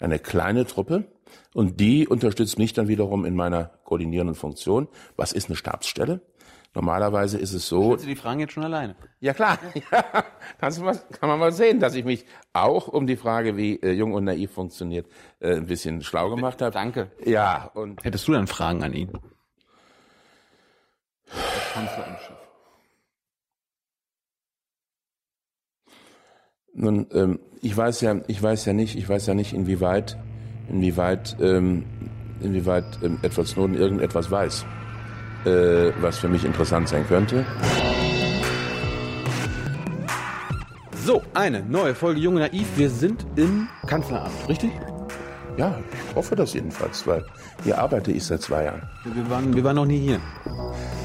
eine kleine Truppe und die unterstützt mich dann wiederum in meiner koordinierenden Funktion. Was ist eine Stabsstelle? Normalerweise ist es so. Stellst du die Fragen jetzt schon alleine? Ja klar, ja, kannst du mal, kann man mal sehen, dass ich mich auch um die Frage, wie äh, Jung und Naiv funktioniert, äh, ein bisschen schlau gemacht habe. Danke. Ja, und Hättest du dann Fragen an ihn? Als Kanzler im Chef. Nun, ähm, ich weiß ja, ich weiß ja nicht, ich weiß ja nicht, inwieweit, inwieweit, ähm, inwieweit ähm, Edward Snowden irgendetwas weiß, äh, was für mich interessant sein könnte. So, eine neue Folge Junge Naiv. Wir sind im Kanzleramt, richtig? Ja, ich hoffe das jedenfalls, weil hier arbeite ich seit zwei Jahren. Wir waren, wir waren noch nie hier.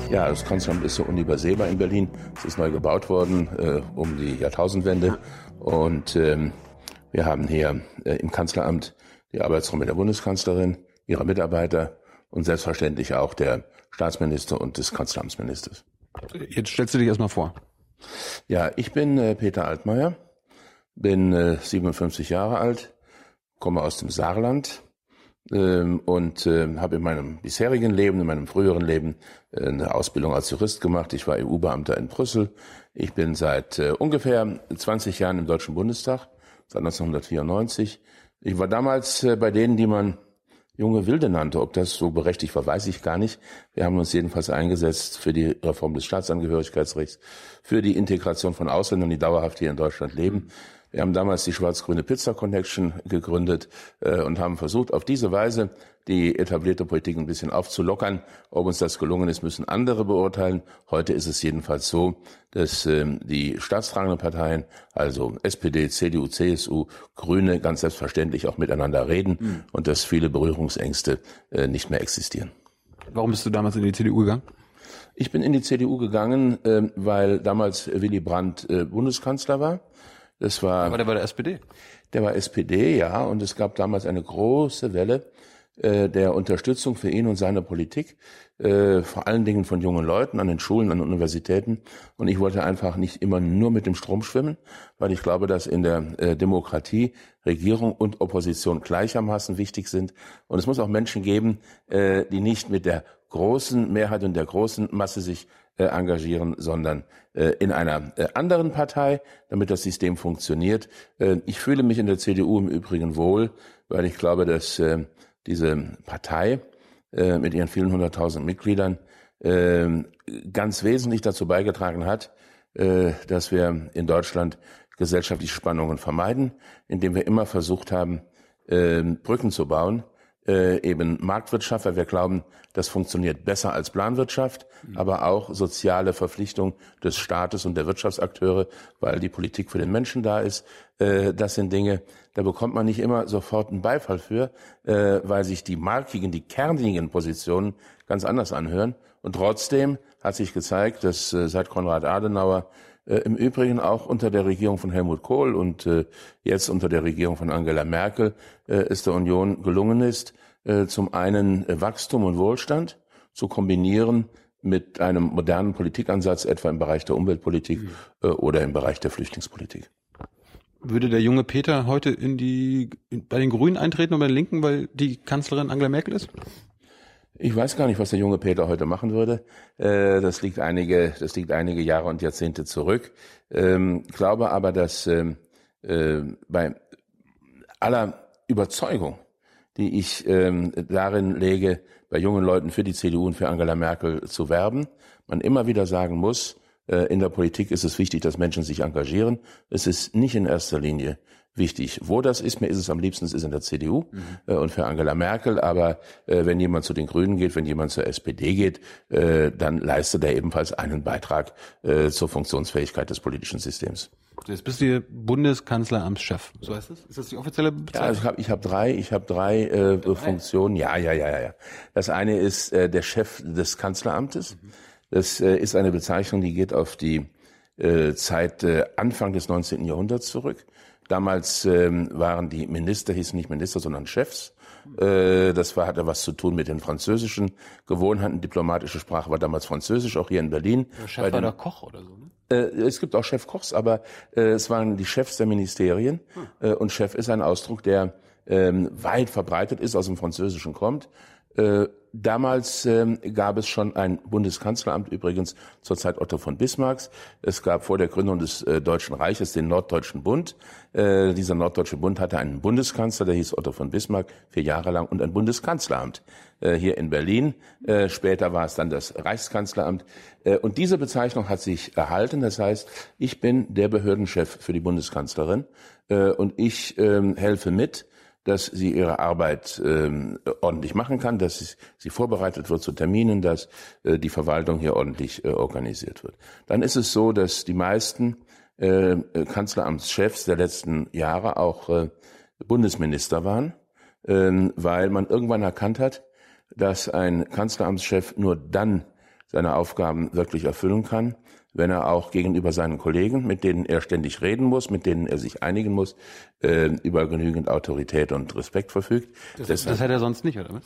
Ja, das Kanzleramt ist so unübersehbar in Berlin. Es ist neu gebaut worden äh, um die Jahrtausendwende. Und ähm, wir haben hier äh, im Kanzleramt die Arbeitsräume der Bundeskanzlerin, ihrer Mitarbeiter und selbstverständlich auch der Staatsminister und des Kanzleramtsministers. Jetzt stellst du dich erstmal vor. Ja, ich bin äh, Peter Altmaier, bin äh, 57 Jahre alt, komme aus dem Saarland ähm, und äh, habe in meinem bisherigen Leben, in meinem früheren Leben äh, eine Ausbildung als Jurist gemacht. Ich war EU-Beamter in Brüssel. Ich bin seit äh, ungefähr 20 Jahren im Deutschen Bundestag, seit 1994. Ich war damals äh, bei denen, die man junge Wilde nannte. Ob das so berechtigt war, weiß ich gar nicht. Wir haben uns jedenfalls eingesetzt für die Reform des Staatsangehörigkeitsrechts, für die Integration von Ausländern, die dauerhaft hier in Deutschland leben. Wir haben damals die schwarz-grüne Pizza Connection gegründet äh, und haben versucht, auf diese Weise die etablierte Politik ein bisschen aufzulockern. Ob uns das gelungen ist, müssen andere beurteilen. Heute ist es jedenfalls so, dass ähm, die staatstragenden Parteien, also SPD, CDU, CSU, Grüne, ganz selbstverständlich auch miteinander reden Mhm. und dass viele Berührungsängste äh, nicht mehr existieren. Warum bist du damals in die CDU gegangen? Ich bin in die CDU gegangen, ähm, weil damals Willy Brandt äh, Bundeskanzler war. Das war Aber der war der SPD. Der war SPD, ja, und es gab damals eine große Welle äh, der Unterstützung für ihn und seine Politik, äh, vor allen Dingen von jungen Leuten an den Schulen, an Universitäten. Und ich wollte einfach nicht immer nur mit dem Strom schwimmen, weil ich glaube, dass in der äh, Demokratie Regierung und Opposition gleichermaßen wichtig sind. Und es muss auch Menschen geben, äh, die nicht mit der großen Mehrheit und der großen Masse sich äh, engagieren, sondern äh, in einer äh, anderen Partei, damit das System funktioniert. Äh, ich fühle mich in der CDU im Übrigen wohl, weil ich glaube, dass äh, diese Partei äh, mit ihren vielen hunderttausend Mitgliedern äh, ganz wesentlich dazu beigetragen hat, äh, dass wir in Deutschland gesellschaftliche Spannungen vermeiden, indem wir immer versucht haben, äh, Brücken zu bauen, äh, eben Marktwirtschaft, weil wir glauben, das funktioniert besser als Planwirtschaft, aber auch soziale Verpflichtung des Staates und der Wirtschaftsakteure, weil die Politik für den Menschen da ist. Äh, das sind Dinge, da bekommt man nicht immer sofort einen Beifall für, äh, weil sich die markigen, die kernigen Positionen ganz anders anhören. Und trotzdem hat sich gezeigt, dass äh, seit Konrad Adenauer im Übrigen auch unter der Regierung von Helmut Kohl und jetzt unter der Regierung von Angela Merkel es der Union gelungen ist, zum einen Wachstum und Wohlstand zu kombinieren mit einem modernen Politikansatz, etwa im Bereich der Umweltpolitik äh, oder im Bereich der Flüchtlingspolitik. Würde der junge Peter heute in die in, bei den Grünen eintreten oder bei den Linken, weil die Kanzlerin Angela Merkel ist? Ich weiß gar nicht, was der junge Peter heute machen würde. Äh, das liegt einige, das liegt einige Jahre und Jahrzehnte zurück. Ähm, glaube aber, dass ähm, äh, bei aller Überzeugung, die ich ähm, darin lege, bei jungen Leuten für die CDU und für Angela Merkel zu werben, man immer wieder sagen muss, in der Politik ist es wichtig, dass Menschen sich engagieren. Es ist nicht in erster Linie wichtig, wo das ist. Mir ist es am liebsten, es ist in der CDU äh, und für Angela Merkel. Aber äh, wenn jemand zu den Grünen geht, wenn jemand zur SPD geht, äh, dann leistet er ebenfalls einen Beitrag äh, zur Funktionsfähigkeit des politischen Systems. Jetzt bist du hier Bundeskanzleramtschef. So heißt das? Ist das die offizielle Ja, Bezeichnung? also ich habe ich hab drei, ich habe drei äh, Funktionen. Ja, ja, ja, ja, ja. Das eine ist äh, der Chef des Kanzleramtes. Das äh, ist eine Bezeichnung, die geht auf die äh, Zeit äh, Anfang des 19. Jahrhunderts zurück. Damals ähm, waren die Minister, hießen nicht Minister, sondern Chefs. Das war, hatte was zu tun mit den französischen Gewohnheiten. Diplomatische Sprache war damals Französisch, auch hier in Berlin. Der Bei Chef war den- der Koch oder so, ne? es gibt auch Chefkochs, aber es waren die Chefs der Ministerien. Äh, und Chef ist ein Ausdruck, der ähm, weit verbreitet ist, aus dem Französischen kommt. Äh, damals ähm, gab es schon ein Bundeskanzleramt, übrigens zur Zeit Otto von Bismarcks. Es gab vor der Gründung des äh, Deutschen Reiches den Norddeutschen Bund. Äh, dieser Norddeutsche Bund hatte einen Bundeskanzler, der hieß Otto von Bismarck, vier Jahre lang, und ein Bundeskanzleramt äh, hier in Berlin. Äh, später war es dann das Reichskanzleramt. Äh, und diese Bezeichnung hat sich erhalten. Das heißt, ich bin der Behördenchef für die Bundeskanzlerin äh, und ich ähm, helfe mit, dass sie ihre Arbeit ähm, ordentlich machen kann, dass sie, vorbereitet wird zu Terminen, dass äh, die Verwaltung hier ordentlich äh, organisiert wird. Dann ist es so, dass die meisten äh, Kanzleramtschefs der letzten Jahre auch äh, Bundesminister waren, ähm, weil man irgendwann erkannt hat, dass ein Kanzleramtschef nur dann seine Aufgaben wirklich erfüllen kann, wenn er auch gegenüber seinen Kollegen, mit denen er ständig reden muss, mit denen er sich einigen muss, äh, über genügend Autorität und Respekt verfügt. Das, Deshalb, das hat er sonst nicht, oder was?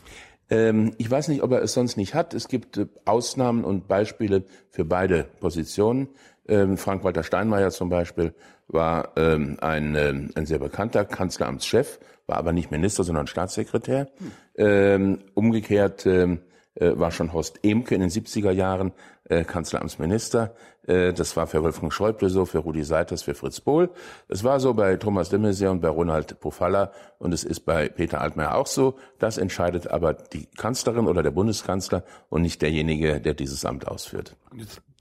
Ähm, ich weiß nicht, ob er es sonst nicht hat. Es gibt äh, Ausnahmen und Beispiele für beide Positionen. Ähm, Frank-Walter Steinmeier zum Beispiel war ähm, ein, ähm, ein sehr bekannter Kanzleramtschef, war aber nicht Minister, sondern Staatssekretär. Hm. Ähm, umgekehrt ähm, äh, war schon Horst Emke in den 70er Jahren äh, Kanzleramtsminister. Äh, das war für Wolfgang Schäuble so, für Rudi Seiters, für Fritz Bohl. Es war so bei Thomas de Maizière und bei Ronald Pofalla und es ist bei Peter Altmaier auch so. Das entscheidet aber die Kanzlerin oder der Bundeskanzler und nicht derjenige, der dieses Amt ausführt.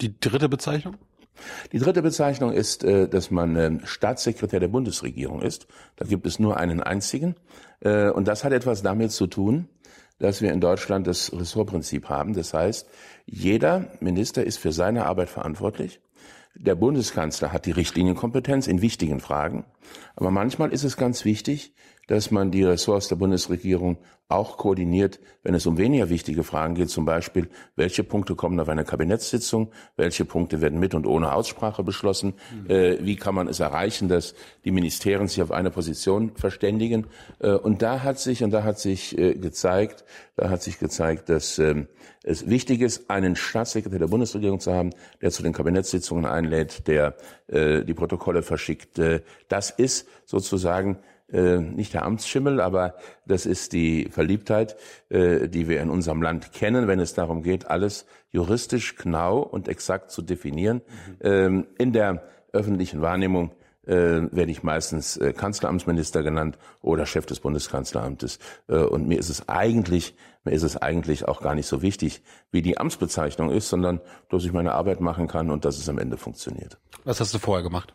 Die dritte Bezeichnung? Die dritte Bezeichnung ist, äh, dass man Staatssekretär der Bundesregierung ist. Da gibt es nur einen einzigen. Und das hat etwas damit zu tun, dass wir in Deutschland das Ressortprinzip haben. Das heißt, jeder Minister ist für seine Arbeit verantwortlich. Der Bundeskanzler hat die Richtlinienkompetenz in wichtigen Fragen. Aber manchmal ist es ganz wichtig, dass man die Ressorts der Bundesregierung auch koordiniert, wenn es um weniger wichtige Fragen geht, zum Beispiel, welche Punkte kommen auf eine Kabinettssitzung, welche Punkte werden mit und ohne Aussprache beschlossen, mhm. äh, wie kann man es erreichen, dass die Ministerien sich auf eine Position verständigen. Äh, und da hat sich, und da hat sich äh, gezeigt, da hat sich gezeigt, dass ähm, es wichtig ist, einen Staatssekretär der Bundesregierung zu haben, der zu den Kabinettssitzungen einlädt, der äh, die Protokolle verschickt. Äh, das ist sozusagen äh, nicht der Amtsschimmel, aber das ist die Verliebtheit, äh, die wir in unserem Land kennen, wenn es darum geht, alles juristisch genau und exakt zu definieren. Mhm. Ähm, in der öffentlichen Wahrnehmung äh, werde ich meistens äh, Kanzleramtsminister genannt oder Chef des Bundeskanzleramtes. Äh, und mir ist es eigentlich, mir ist es eigentlich auch gar nicht so wichtig, wie die Amtsbezeichnung ist, sondern dass ich meine Arbeit machen kann und dass es am Ende funktioniert. Was hast du vorher gemacht?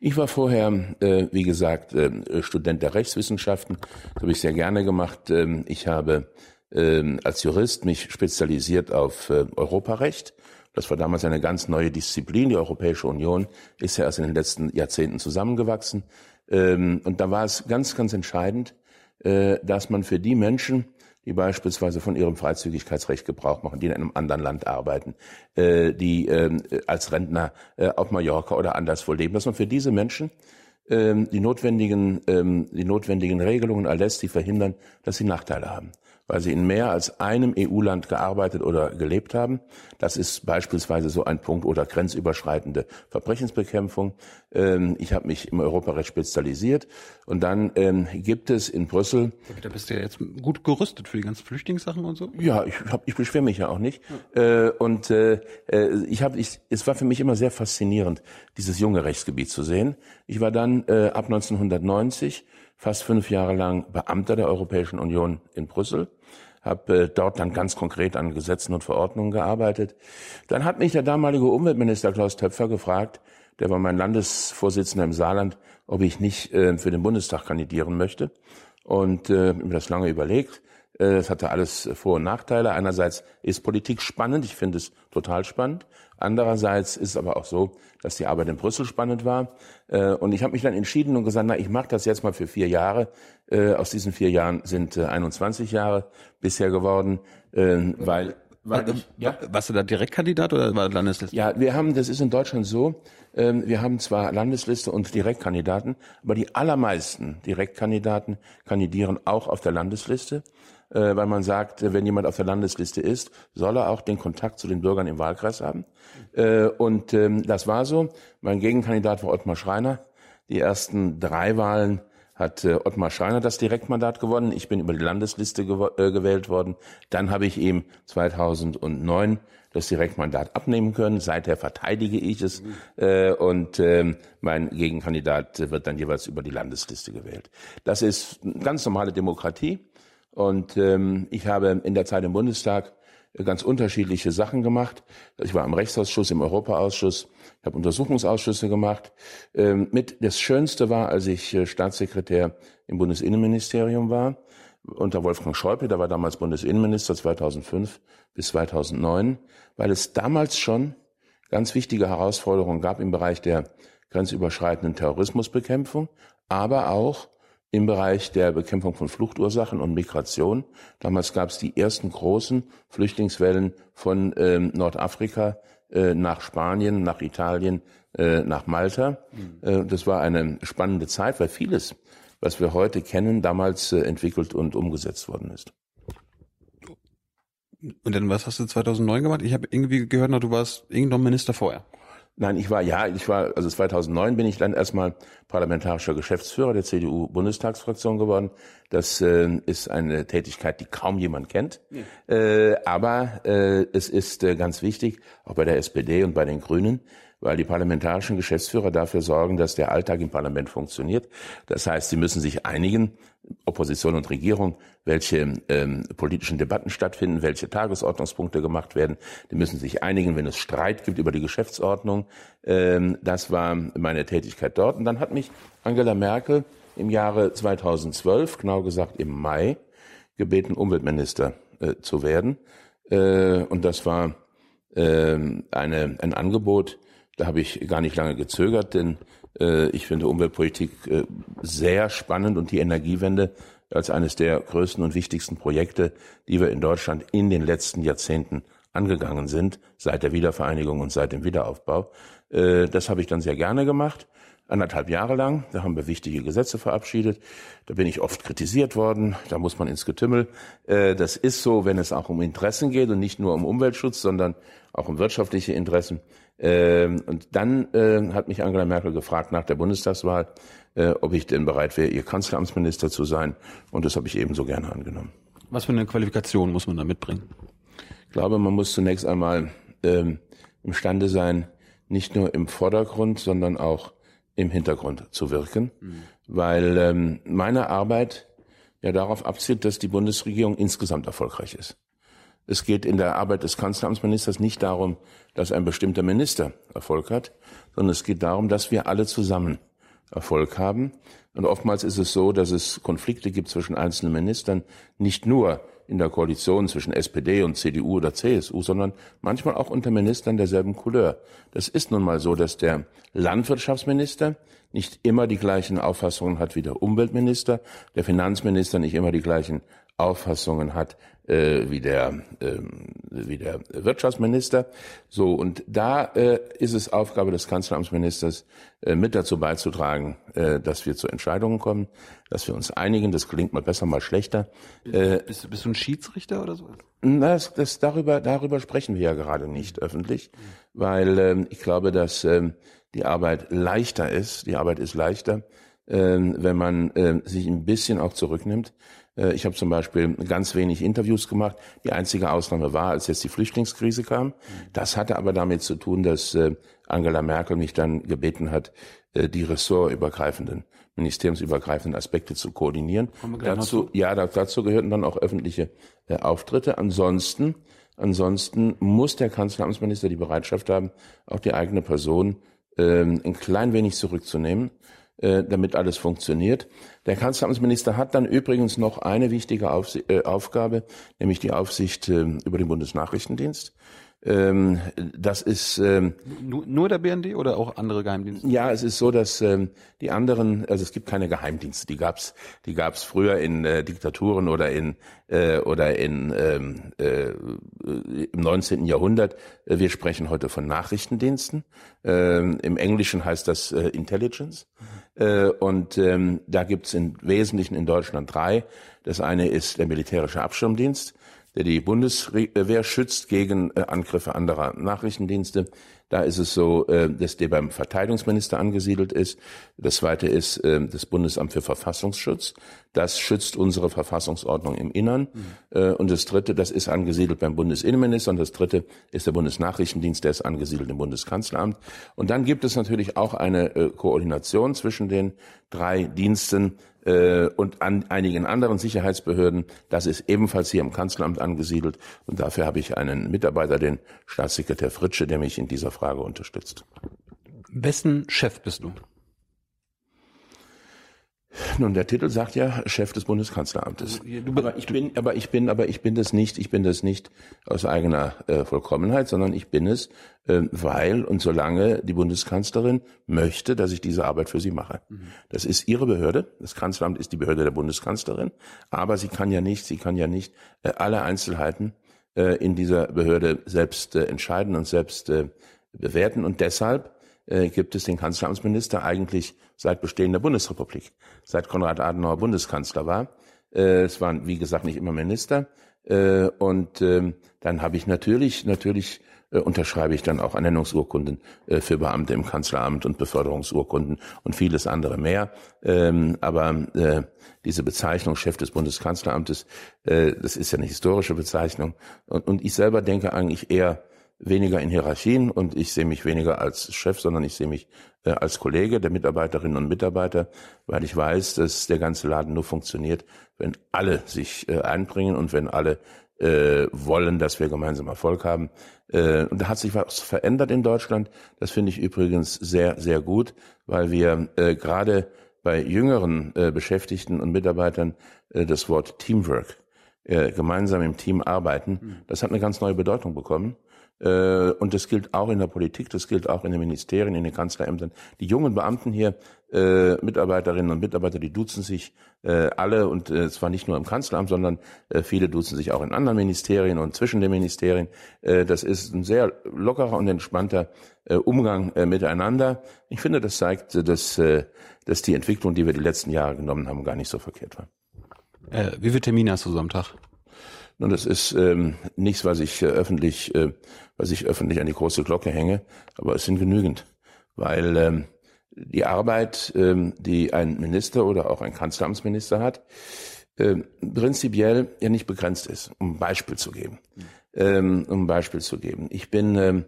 Ich war vorher, äh, wie gesagt, äh, Student der Rechtswissenschaften. Das habe ich sehr gerne gemacht. Ähm, ich habe äh, als Jurist mich spezialisiert auf äh, Europarecht. Das war damals eine ganz neue Disziplin. Die Europäische Union ist ja erst in den letzten Jahrzehnten zusammengewachsen. Ähm, und da war es ganz, ganz entscheidend, äh, dass man für die Menschen, die beispielsweise von ihrem Freizügigkeitsrecht Gebrauch machen, die in einem anderen Land arbeiten, äh, die äh, als Rentner äh, auf Mallorca oder anderswo leben, dass man für diese Menschen ähm, die notwendigen, ähm, die notwendigen Regelungen erlässt, die verhindern, dass sie Nachteile haben weil sie in mehr als einem EU-Land gearbeitet oder gelebt haben. Das ist beispielsweise so ein Punkt oder grenzüberschreitende Verbrechensbekämpfung. Ähm, ich habe mich im Europarecht spezialisiert und dann ähm, gibt es in Brüssel. Da bist du ja jetzt gut gerüstet für die ganzen Flüchtlingssachen und so. Ja, ich, hab, ich beschwere mich ja auch nicht. Ja. Äh, und äh, äh, ich habe, ich, es war für mich immer sehr faszinierend, dieses junge Rechtsgebiet zu sehen. Ich war dann äh, ab 1990 fast fünf Jahre lang Beamter der Europäischen Union in Brüssel, habe äh, dort dann ganz konkret an Gesetzen und Verordnungen gearbeitet. Dann hat mich der damalige Umweltminister Klaus Töpfer gefragt, der war mein Landesvorsitzender im Saarland, ob ich nicht äh, für den Bundestag kandidieren möchte. Und äh, mir das lange überlegt. Äh, es hatte alles Vor- und Nachteile. Einerseits ist Politik spannend, ich finde es total spannend. Andererseits ist es aber auch so, dass die Arbeit in Brüssel spannend war. Äh, und ich habe mich dann entschieden und gesagt, na, ich mache das jetzt mal für vier Jahre. Äh, aus diesen vier Jahren sind 21 Jahre bisher geworden, weil war, ich, ja? Warst du da Direktkandidat oder war Landesliste? Ja, wir haben, das ist in Deutschland so, ähm, wir haben zwar Landesliste und Direktkandidaten, aber die allermeisten Direktkandidaten kandidieren auch auf der Landesliste äh, weil man sagt, wenn jemand auf der Landesliste ist, soll er auch den Kontakt zu den Bürgern im Wahlkreis haben. Äh, und ähm, das war so. Mein Gegenkandidat war Ottmar Schreiner. Die ersten drei Wahlen hat äh, Ottmar Schreiner das Direktmandat gewonnen. Ich bin über die Landesliste gew äh, gewählt worden. Dann habe ich ihm 2009 das Direktmandat abnehmen können. Seither verteidige ich es äh, und äh, mein Gegenkandidat wird dann jeweils über die Landesliste gewählt. Das ist ganz normale Demokratie und ähm, ich habe in der Zeit im Bundestag ganz unterschiedliche Sachen gemacht. Ich war im Rechtsausschuss, im Europaausschuss, ich habe Untersuchungsausschüsse gemacht. Ähm, mit das Schönste war, als ich äh, Staatssekretär im Bundesinnenministerium war, unter Wolfgang Schäuble, der war damals Bundesinnenminister 2005 bis 2009, weil es damals schon ganz wichtige Herausforderungen gab im Bereich der grenzüberschreitenden Terrorismusbekämpfung, aber auch im Bereich der Bekämpfung von Fluchtursachen und Migration. Damals gab es die ersten großen Flüchtlingswellen von ähm, Nordafrika äh, nach Spanien, nach Italien, äh, nach Malta. Mhm. Äh, das war eine spannende Zeit, weil vieles, was wir heute kennen, damals äh, entwickelt und umgesetzt worden ist. Und dann was hast du 2009 gemacht? Ich habe irgendwie gehört, du warst irgendein Minister vorher. Nein, ich war, ja, ich war, also 2009 bin ich dann erstmal parlamentarischer Geschäftsführer der CDU-Bundestagsfraktion geworden. Das äh, ist eine Tätigkeit, die kaum jemand kennt. Ja. Äh, aber äh, es ist äh, ganz wichtig, auch bei der SPD und bei den Grünen, weil die parlamentarischen Geschäftsführer dafür sorgen, dass der Alltag im Parlament funktioniert. Das heißt, sie müssen sich einigen, Opposition und Regierung, welche ähm, politischen Debatten stattfinden, welche Tagesordnungspunkte gemacht werden. Die müssen sich einigen, wenn es Streit gibt über die Geschäftsordnung. Ähm, das war meine Tätigkeit dort. Und dann hat mich Angela Merkel im Jahre 2012, genau gesagt im Mai, gebeten, Umweltminister äh, zu werden. Äh, und das war äh, eine, ein Angebot, da habe ich gar nicht lange gezögert, denn äh, ich finde Umweltpolitik äh, sehr spannend und die Energiewende als eines der größten und wichtigsten Projekte, die wir in Deutschland in den letzten Jahrzehnten angegangen sind, seit der Wiedervereinigung und seit dem Wiederaufbau. Äh, das habe ich dann sehr gerne gemacht anderthalb Jahre lang. Da haben wir wichtige Gesetze verabschiedet. Da bin ich oft kritisiert worden. Da muss man ins Getümmel. Äh, das ist so, wenn es auch um Interessen geht und nicht nur um Umweltschutz, sondern auch um wirtschaftliche Interessen. Ähm, und dann äh, hat mich Angela Merkel gefragt nach der Bundestagswahl, äh, ob ich denn bereit wäre, ihr Kanzleramtsminister zu sein. Und das habe ich ebenso gerne angenommen. Was für eine Qualifikation muss man da mitbringen? Ich glaube, man muss zunächst einmal ähm, imstande sein, nicht nur im Vordergrund, sondern auch im Hintergrund zu wirken, mhm. weil ähm, meine Arbeit ja darauf abzielt, dass die Bundesregierung insgesamt erfolgreich ist. Es geht in der Arbeit des Kanzleramtsministers nicht darum, dass ein bestimmter Minister Erfolg hat, sondern es geht darum, dass wir alle zusammen Erfolg haben. Und oftmals ist es so, dass es Konflikte gibt zwischen einzelnen Ministern, nicht nur in der Koalition zwischen SPD und CDU oder CSU, sondern manchmal auch unter Ministern derselben Couleur. Das ist nun mal so, dass der Landwirtschaftsminister nicht immer die gleichen Auffassungen hat wie der Umweltminister, der Finanzminister nicht immer die gleichen Auffassungen hat äh, wie der äh, wie der Wirtschaftsminister. So und da äh, ist es Aufgabe des Kanzleramtsministers äh, mit dazu beizutragen, äh, dass wir zu Entscheidungen kommen, dass wir uns einigen. Das klingt mal besser, mal schlechter. Äh, bist, bist du ein Schiedsrichter oder so? Das, das darüber darüber sprechen wir ja gerade nicht öffentlich, weil äh, ich glaube, dass äh, die Arbeit leichter ist. Die Arbeit ist leichter, äh, wenn man äh, sich ein bisschen auch zurücknimmt ich habe zum Beispiel ganz wenig Interviews gemacht. Die einzige Ausnahme war, als jetzt die Flüchtlingskrise kam. Das hatte aber damit zu tun, dass äh, Angela Merkel mich dann gebeten hat, äh, die ressortübergreifenden, ministeriumsübergreifenden Aspekte zu koordinieren. Dazu, ja, dazu gehörten dann auch öffentliche Auftritte. Ansonsten, ansonsten muss der Kanzleramtsminister die Bereitschaft haben, auch die eigene Person ähm, ein klein wenig zurückzunehmen äh, damit alles funktioniert. Der Kanzleramtsminister hat dann übrigens noch eine wichtige Aufs äh, Aufgabe, nämlich die Aufsicht äh, über den Bundesnachrichtendienst. Ähm, das ist ähm, nur, nur der BND oder auch andere Geheimdienste? Ja, es ist so, dass ähm, die anderen, also es gibt keine Geheimdienste. Die gab's, die gab's früher in äh, Diktaturen oder in äh, oder in ähm, äh, im 19. Jahrhundert. Äh, wir sprechen heute von Nachrichtendiensten. Ähm, Im Englischen heißt das äh, Intelligence. Äh, und ähm, da gibt's im Wesentlichen in Deutschland drei. Das eine ist der militärische Abschirmdienst der die Bundeswehr schützt gegen äh, Angriffe anderer Nachrichtendienste. Da ist es so, äh, dass der beim Verteidigungsminister angesiedelt ist. Das zweite ist äh, das Bundesamt für Verfassungsschutz. Das schützt unsere Verfassungsordnung im Innern. Mhm. Und das dritte, das ist angesiedelt beim Bundesinnenminister. Und das dritte ist der Bundesnachrichtendienst, der ist angesiedelt im Bundeskanzleramt. Und dann gibt es natürlich auch eine äh, Koordination zwischen den drei Diensten äh, und an einigen anderen Sicherheitsbehörden. Das ist ebenfalls hier im Kanzleramt angesiedelt. Und dafür habe ich einen Mitarbeiter, den Staatssekretär Fritsche, der mich in dieser Frage unterstützt. Wessen Chef bist du? Nun, der Titel sagt ja Chef des Bundeskanzleramtes. aber ich bin, aber ich bin, aber ich bin das nicht. Ich bin das nicht aus eigener äh, Vollkommenheit, sondern ich bin es, äh, weil und solange die Bundeskanzlerin möchte, dass ich diese Arbeit für sie mache. Mhm. Das ist ihre Behörde. Das Kanzleramt ist die Behörde der Bundeskanzlerin. Aber sie kann ja nicht, sie kann ja nicht äh, alle Einzelheiten äh, in dieser Behörde selbst äh, entscheiden und selbst äh, bewerten. Und deshalb äh, gibt es den Kanzleramtsminister eigentlich seit Bestehen der Bundesrepublik, seit Konrad Adenauer Bundeskanzler war. Äh, es waren, wie gesagt, nicht immer Minister. Äh, und ähm, dann habe ich natürlich, natürlich äh, unterschreibe ich dann auch Ernennungsurkunden äh, für Beamte im Kanzleramt und Beförderungsurkunden und vieles andere mehr. Ähm, aber äh, diese Bezeichnung Chef des Bundeskanzleramtes, äh, das ist ja eine historische Bezeichnung. Und, und ich selber denke eigentlich eher weniger in Hierarchien und ich sehe mich weniger als Chef, sondern ich sehe mich äh, als Kollege der Mitarbeiterinnen und Mitarbeiter, weil ich weiß, dass der ganze Laden nur funktioniert, wenn alle sich äh, einbringen und wenn alle äh, wollen, dass wir gemeinsam Erfolg haben. Äh, und da hat sich was verändert in Deutschland. Das finde ich übrigens sehr, sehr gut, weil wir äh, gerade bei jüngeren äh, Beschäftigten und Mitarbeitern äh, das Wort Teamwork, äh, gemeinsam im Team arbeiten, hm. das hat eine ganz neue Bedeutung bekommen. Äh, und das gilt auch in der Politik, das gilt auch in den Ministerien, in den Kanzlerämtern. Die jungen Beamten hier, äh, Mitarbeiterinnen und Mitarbeiter, die duzen sich äh, alle und äh, zwar nicht nur im Kanzleramt, sondern äh, viele duzen sich auch in anderen Ministerien und zwischen den Ministerien. Äh, das ist ein sehr lockerer und entspannter äh, Umgang äh, miteinander. Ich finde, das zeigt, dass, äh, dass die Entwicklung, die wir die letzten Jahre genommen haben, gar nicht so verkehrt war. Äh, wie viele Termine hast du so am Tag? Und das ist ähm, nichts, was ich äh, öffentlich, äh, was ich öffentlich an die große Glocke hänge, aber es sind genügend, weil ähm, die Arbeit, ähm, die ein Minister oder auch ein Kanzleramtsminister hat, äh, prinzipiell ja nicht begrenzt ist. Um ein Beispiel zu geben, ähm, um ein Beispiel zu geben. Ich bin, ähm,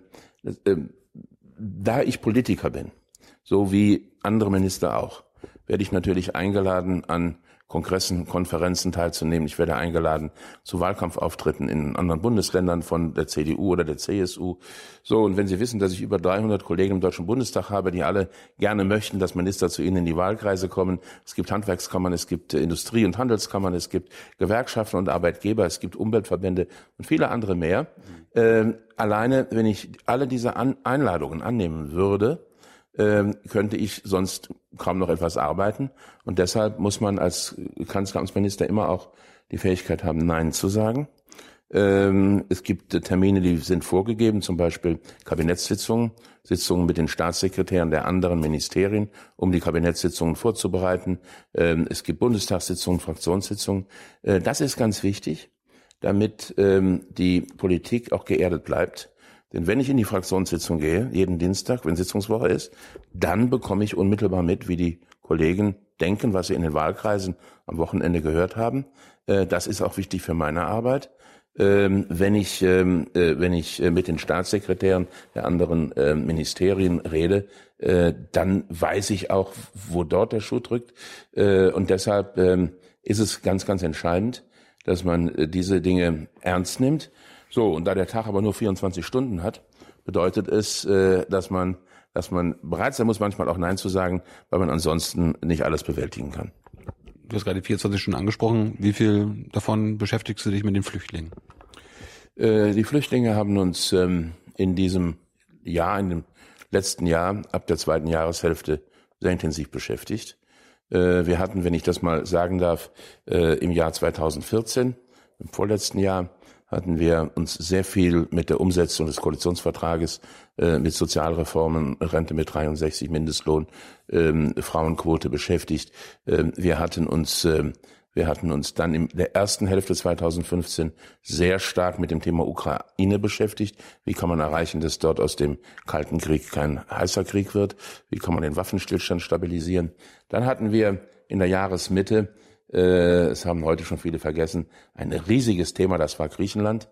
äh, da ich Politiker bin, so wie andere Minister auch, werde ich natürlich eingeladen an Kongressen, Konferenzen teilzunehmen. Ich werde eingeladen zu Wahlkampfauftritten in anderen Bundesländern von der CDU oder der CSU. So, und wenn Sie wissen, dass ich über 300 Kollegen im Deutschen Bundestag habe, die alle gerne möchten, dass Minister zu Ihnen in die Wahlkreise kommen. Es gibt Handwerkskammern, es gibt Industrie- und Handelskammern, es gibt Gewerkschaften und Arbeitgeber, es gibt Umweltverbände und viele andere mehr. Mhm. Äh, alleine, wenn ich alle diese An Einladungen annehmen würde, ähm, könnte ich sonst kaum noch etwas arbeiten. Und deshalb muss man als Kanzleramtsminister immer auch die Fähigkeit haben, Nein zu sagen. Ähm, es gibt Termine, die sind vorgegeben, zum Beispiel Kabinettssitzungen, Sitzungen mit den Staatssekretären der anderen Ministerien, um die Kabinettssitzungen vorzubereiten. Ähm, es gibt Bundestagssitzungen, Fraktionssitzungen. Äh, das ist ganz wichtig, damit die Politik auch geerdet bleibt denn wenn ich in die Fraktionssitzung gehe, jeden Dienstag, wenn Sitzungswoche ist, dann bekomme ich unmittelbar mit, wie die Kollegen denken, was sie in den Wahlkreisen am Wochenende gehört haben. Äh, das ist auch wichtig für meine Arbeit. Ähm, wenn ich, ähm, äh, wenn ich äh, mit den Staatssekretären der anderen Ministerien rede, dann weiß ich auch, wo dort der Schuh drückt. Und deshalb ähm, ist es ganz, ganz entscheidend, dass man diese Dinge ernst nimmt. So, und da der Tag aber nur 24 Stunden hat, bedeutet es, äh, dass man, dass man bereit sein muss, manchmal auch Nein zu sagen, weil man ansonsten nicht alles bewältigen kann. Du hast gerade 24 Stunden angesprochen. Wie viel davon beschäftigst du dich mit den Flüchtlingen? Äh, die Flüchtlinge haben uns ähm, in diesem Jahr, in dem letzten Jahr, ab der zweiten Jahreshälfte sehr intensiv beschäftigt. Äh, wir hatten, wenn ich das mal sagen darf, im Jahr 2014, im vorletzten Jahr, hatten wir uns sehr viel mit der Umsetzung des Koalitionsvertrages, äh, mit Sozialreformen, Rente mit 63, Mindestlohn, ähm, Frauenquote beschäftigt. Ähm, wir hatten uns ähm, Wir hatten uns dann in der ersten Hälfte 2015 sehr stark mit dem Thema Ukraine beschäftigt. Wie kann man erreichen, dass dort aus dem Kalten Krieg kein heißer Krieg wird? Wie kann man den Waffenstillstand stabilisieren? Dann hatten wir in der Jahresmitte, äh, es haben heute schon viele vergessen, ein riesiges Thema, das war Griechenland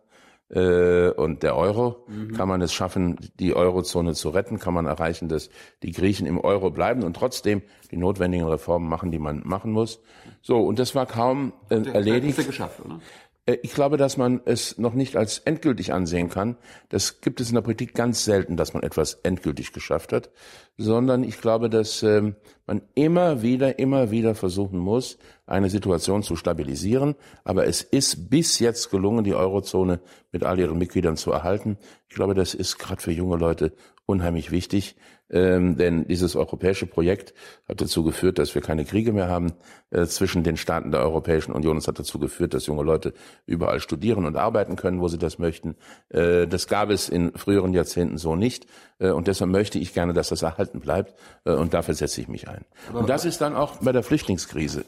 äh, und der Euro. Mhm. Kann man es schaffen, die Eurozone zu retten? Kann man erreichen, dass die Griechen im Euro bleiben und trotzdem die notwendigen Reformen machen, die man machen muss? So, und das war kaum äh, erledigt. Das geschafft, oder? Äh, ich glaube, dass man es noch nicht als endgültig ansehen kann. Das gibt es in der Politik ganz selten, dass man etwas endgültig geschafft hat, sondern ich glaube, dass ähm, man immer wieder, immer wieder versuchen muss, eine Situation zu stabilisieren. Aber es ist bis jetzt gelungen, die Eurozone mit all ihren Mitgliedern zu erhalten. Ich glaube, das ist gerade für junge Leute unheimlich wichtig, ähm, denn dieses europäische Projekt hat dazu geführt, dass wir keine Kriege mehr haben äh, zwischen den Staaten der Europäischen Union. Es hat dazu geführt, dass junge Leute überall studieren und arbeiten können, wo sie das möchten. Äh, das gab es in früheren Jahrzehnten so nicht. Äh, und deshalb möchte ich gerne, dass das erhalten bleibt. Äh, und dafür setze ich mich ein. Aber und das ist dann auch bei der Flüchtlingskrise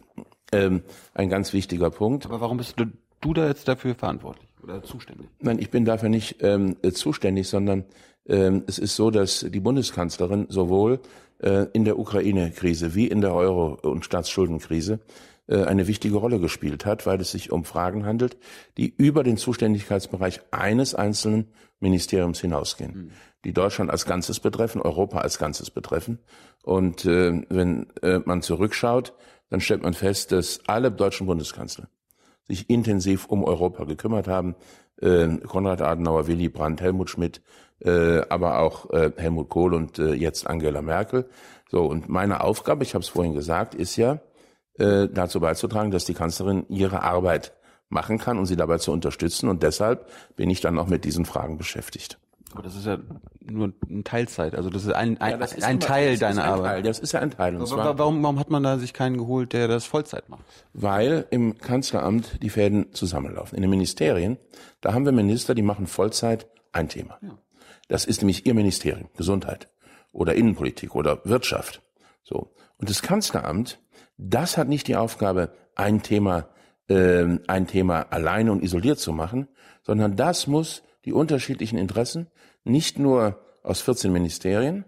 ähm, ein ganz wichtiger Punkt. Aber warum bist du, du da jetzt dafür verantwortlich oder zuständig? Nein, ich bin dafür nicht ähm, zuständig, sondern es ist so, dass die Bundeskanzlerin sowohl äh, in der Ukraine-Krise wie in der Euro- und Staatsschuldenkrise äh, eine wichtige Rolle gespielt hat, weil es sich um Fragen handelt, die über den Zuständigkeitsbereich eines einzelnen Ministeriums hinausgehen, mhm. die Deutschland als Ganzes betreffen, Europa als Ganzes betreffen. Und äh, wenn äh, man zurückschaut, dann stellt man fest, dass alle deutschen Bundeskanzler sich intensiv um Europa gekümmert haben. Äh, Konrad Adenauer, Willy Brandt, Helmut Schmidt, äh, aber auch äh, Helmut Kohl und äh, jetzt Angela Merkel. So, und meine Aufgabe, ich habe es vorhin gesagt, ist ja, äh, dazu beizutragen, dass die Kanzlerin ihre Arbeit machen kann und sie dabei zu unterstützen. Und deshalb bin ich dann auch mit diesen Fragen beschäftigt. Aber das ist ja nur ein Teilzeit. Also das ist ein, ein, ja, ist ein Teil deiner Arbeit. Teil. Das ist ja ein Teil. Und zwar, warum, warum hat man da sich keinen geholt, der das Vollzeit macht? Weil im Kanzleramt die Fäden zusammenlaufen. In den Ministerien, da haben wir Minister, die machen Vollzeit ein Thema. Ja. Das ist nämlich ihr Ministerium, Gesundheit oder Innenpolitik oder Wirtschaft. So. Und das Kanzleramt, das hat nicht die Aufgabe, ein Thema, äh, ein Thema alleine und isoliert zu machen, sondern das muss die unterschiedlichen Interessen nicht nur aus 14 Ministerien,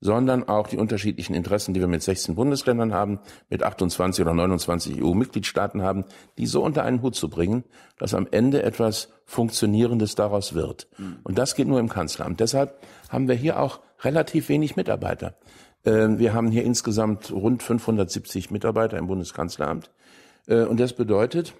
sondern auch die unterschiedlichen Interessen, die wir mit 16 Bundesländern haben, mit 28 oder 29 EU-Mitgliedstaaten haben, die so unter einen Hut zu bringen, dass am Ende etwas Funktionierendes daraus wird. Und das geht nur im Kanzleramt. Deshalb haben wir hier auch relativ wenig Mitarbeiter. Ähm, wir haben hier insgesamt rund 570 Mitarbeiter im Bundeskanzleramt. Äh, und das bedeutet,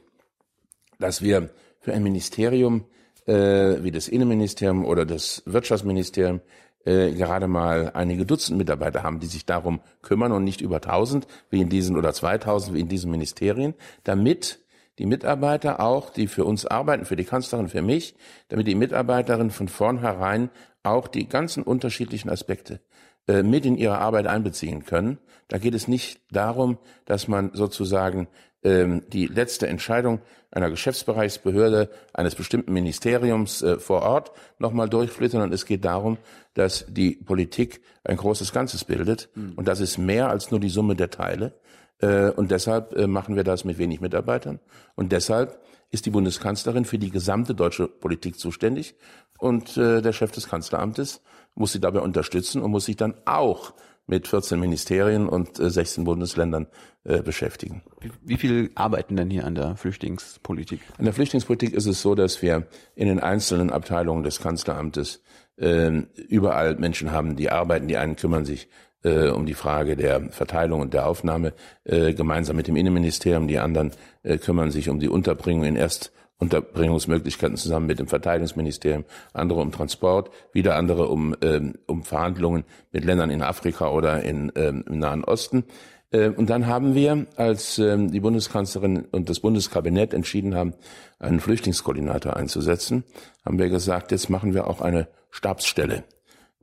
dass wir für ein Ministerium äh, wie das Innenministerium oder das Wirtschaftsministerium äh, gerade mal einige Dutzend Mitarbeiter haben, die sich darum kümmern und nicht über 1000 wie in diesen oder 2000 wie in diesen Ministerien, damit die Mitarbeiter auch, die für uns arbeiten, für die Kanzlerin, für mich, damit die Mitarbeiterinnen von vornherein auch die ganzen unterschiedlichen Aspekte äh, mit in ihre Arbeit einbeziehen können. Da geht es nicht darum, dass man sozusagen die letzte Entscheidung einer Geschäftsbereichsbehörde eines bestimmten Ministeriums äh, vor Ort nochmal durchführt, sondern es geht darum, dass die Politik ein großes Ganzes bildet. Mhm. Und das ist mehr als nur die Summe der Teile. Äh, und deshalb äh, machen wir das mit wenig Mitarbeitern. Und deshalb ist die Bundeskanzlerin für die gesamte deutsche Politik zuständig. Und der Chef des Kanzleramtes muss sie dabei unterstützen und muss sich dann auch mit 14 Ministerien und äh, 16 Bundesländern äh, beschäftigen. Wie, wie viel arbeiten denn hier an der Flüchtlingspolitik? An der Flüchtlingspolitik ist es so, dass wir in den einzelnen Abteilungen des Kanzleramtes äh, überall Menschen haben, die arbeiten. Die einen kümmern sich äh, um die Frage der Verteilung und der Aufnahme äh, gemeinsam mit dem Innenministerium. Die anderen äh, kümmern sich um die Unterbringung in Erst- Unterbringungsmöglichkeiten zusammen mit dem Verteidigungsministerium, andere um Transport, wieder andere um, ähm, um Verhandlungen mit Ländern in Afrika oder in, ähm, im Nahen Osten. Äh, und dann haben wir, als ähm, die Bundeskanzlerin und das Bundeskabinett entschieden haben, einen Flüchtlingskoordinator einzusetzen, haben wir gesagt, jetzt machen wir auch eine Stabsstelle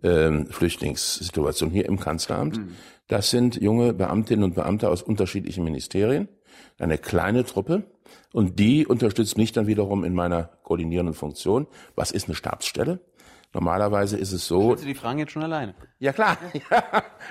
ähm, Flüchtlingssituation hier im Kanzleramt. Mhm. Das sind junge Beamtinnen und Beamte aus unterschiedlichen Ministerien, eine kleine Truppe, und die unterstützt mich dann wiederum in meiner koordinierenden Funktion. Was ist eine Stabsstelle? Normalerweise ist es so. Sie die Fragen jetzt schon alleine. Ja klar, ja,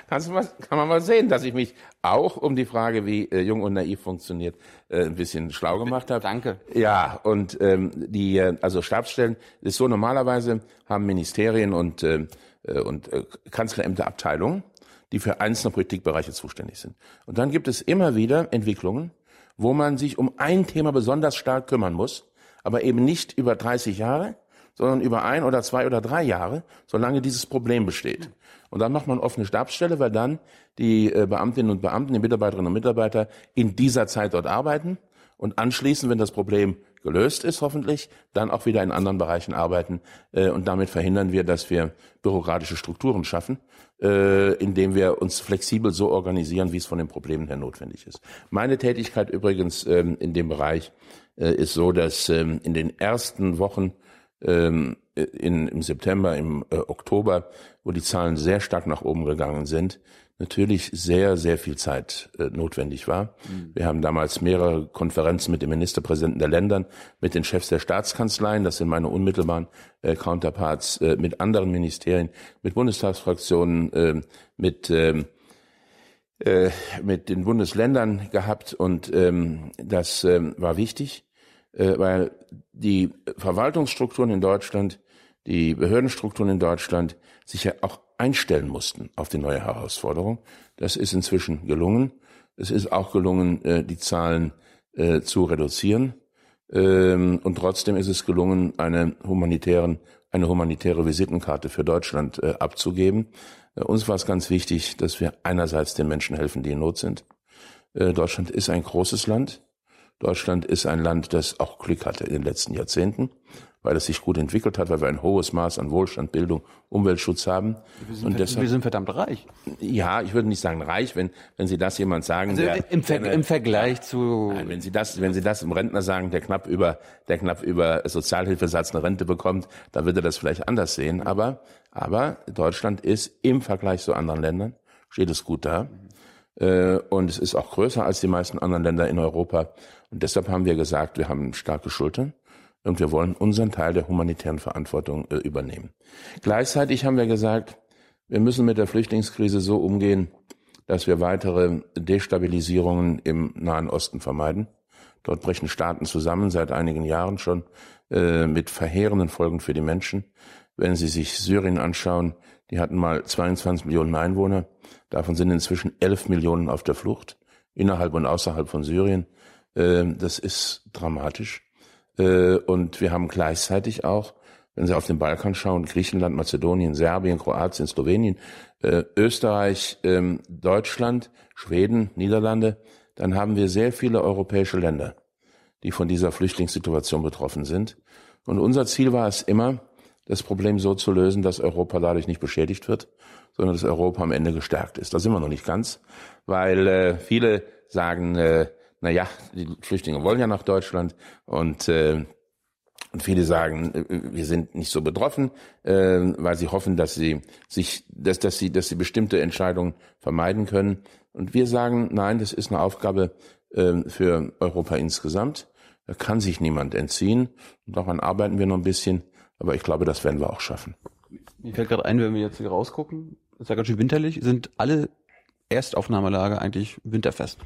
kannst du mal, kann man mal sehen, dass ich mich auch um die Frage, wie äh, Jung und Naiv funktioniert, äh, ein bisschen schlau gemacht habe. Danke. Ja, und ähm, die, äh, also Stabsstellen ist so, normalerweise haben Ministerien und, äh, äh und äh, Kanzlerämter Abteilungen, die für einzelne Politikbereiche zuständig sind. Und dann gibt es immer wieder Entwicklungen, wo man sich um ein Thema besonders stark kümmern muss, aber eben nicht über 30 Jahre, sondern über ein oder zwei oder drei Jahre, solange dieses Problem besteht. Und dann macht man offene Stabsstelle, weil dann die äh, Beamtinnen und Beamten, die Mitarbeiterinnen und Mitarbeiter in dieser Zeit dort arbeiten und anschließend, wenn das Problem gelöst ist, hoffentlich, dann auch wieder in anderen Bereichen arbeiten. Äh, und damit verhindern wir, dass wir bürokratische Strukturen schaffen, äh, indem wir uns flexibel so organisieren, wie es von den Problemen her notwendig ist. Meine Tätigkeit übrigens ähm, in dem Bereich ist so, dass ähm, in den ersten Wochen ähm, in, im September, im äh, Oktober, wo die Zahlen sehr stark nach oben gegangen sind, natürlich sehr, sehr viel Zeit äh, notwendig war. Mhm. Wir haben damals mehrere Konferenzen mit den Ministerpräsidenten der Ländern, mit den Chefs der Staatskanzleien, das sind meine unmittelbaren äh, Counterparts, äh, mit anderen Ministerien, mit Bundestagsfraktionen, äh, mit ähm, äh, mit den Bundesländern gehabt und ähm, das ähm, war wichtig äh, weil die Verwaltungsstrukturen in Deutschland, die Behördenstrukturen in Deutschland sich ja auch einstellen mussten auf die neue Herausforderung. Das ist inzwischen gelungen. Es ist auch gelungen, äh, die Zahlen äh, zu reduzieren. Ähm, und trotzdem ist es gelungen, eine humanitären, eine humanitäre Visitenkarte für Deutschland äh, abzugeben. Uns war es ganz wichtig, dass wir einerseits den Menschen helfen, die in Not sind. Deutschland ist ein großes Land. Deutschland ist ein Land, das auch Glück hatte in den letzten Jahrzehnten, weil es sich gut entwickelt hat, weil wir ein hohes Maß an Wohlstand, Bildung, Umweltschutz haben. Wir sind, und deshalb, wir sind verdammt reich. Ja, ich würde nicht sagen reich, wenn, wenn Sie das jemand sagen. Also der, im, Ver im Vergleich zu. Nein, wenn Sie das, wenn Sie das im Rentner sagen, der knapp über, der knapp über Sozialhilfesatz eine Rente bekommt, dann würde das vielleicht anders sehen. Aber, aber Deutschland ist im Vergleich zu anderen Ländern, steht es gut da. Äh, und es ist auch größer als die meisten anderen Länder in Europa. Und deshalb haben wir gesagt, wir haben starke Schultern und wir wollen unseren Teil der humanitären Verantwortung äh, übernehmen. Gleichzeitig haben wir gesagt, wir müssen mit der Flüchtlingskrise so umgehen, dass wir weitere Destabilisierungen im Nahen Osten vermeiden. Dort brechen Staaten zusammen, seit einigen Jahren schon, äh, mit verheerenden Folgen für die Menschen. Wenn Sie sich Syrien anschauen, die hatten mal 22 Millionen Einwohner, davon sind inzwischen 11 Millionen auf der Flucht, innerhalb und außerhalb von Syrien. Ähm, das ist dramatisch. Äh, und wir haben gleichzeitig auch, wenn Sie auf den Balkan schauen, Griechenland, Mazedonien, Serbien, Kroatien, Slowenien, äh, Österreich, ähm, Deutschland, Schweden, Niederlande, dann haben wir sehr viele europäische Länder, die von dieser Flüchtlingssituation betroffen sind. Und unser Ziel war es immer, das Problem so zu lösen, dass Europa dadurch nicht beschädigt wird, sondern dass Europa am Ende gestärkt ist. Da sind wir noch nicht ganz, weil äh, viele sagen, äh, na ja, die Flüchtlinge wollen ja nach Deutschland und äh, und viele sagen, äh, wir sind nicht so betroffen, äh, weil sie hoffen, dass sie sich, dass, dass sie, dass sie bestimmte Entscheidungen vermeiden können. Und wir sagen, nein, das ist eine Aufgabe äh, für Europa insgesamt. Da kann sich niemand entziehen. Und daran arbeiten wir noch ein bisschen. Aber ich glaube, das werden wir auch schaffen. Mir fällt gerade ein, wenn wir jetzt hier rausgucken, ist ja ganz schön winterlich, sind alle Erstaufnahmelager eigentlich winterfest.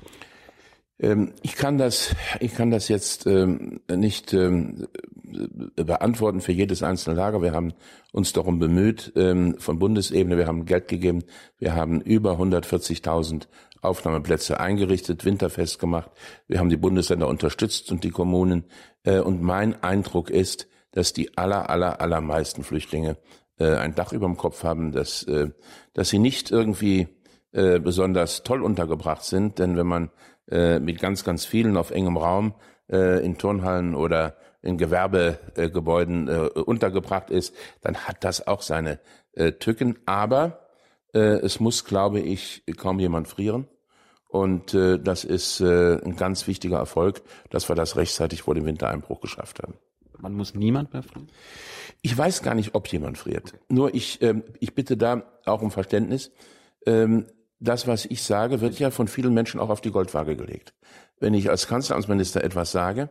Ähm, ich kann das, ich kann das jetzt ähm, nicht ähm, beantworten für jedes einzelne Lager. Wir haben uns darum bemüht von Bundesebene. Wir haben Geld gegeben. Wir haben über 140.000 Aufnahmeplätze eingerichtet, winterfest gemacht. Wir haben die Bundesländer unterstützt und die Kommunen. Äh, und mein Eindruck ist, dass die aller, aller, allermeisten Flüchtlinge äh, ein Dach über dem Kopf haben, dass, äh, dass sie nicht irgendwie besonders toll untergebracht sind. Denn wenn man äh, mit ganz, ganz vielen auf engem Raum äh, in Turnhallen oder in Gewerbegebäuden äh, untergebracht ist, dann hat das auch seine äh, Tücken. Aber äh, es muss, glaube ich, kaum jemand frieren. Und äh, das ist äh, ein ganz wichtiger Erfolg, dass wir das rechtzeitig vor dem Wintereinbruch geschafft haben. Man muss niemand mehr frieren? Ich weiß gar nicht, ob jemand friert. Nur ich, ähm, ich bitte da auch um Verständnis. Ähm, das, was ich sage, wird ja von vielen Menschen auch auf die Goldwaage gelegt. Wenn ich als Kanzleramtsminister etwas sage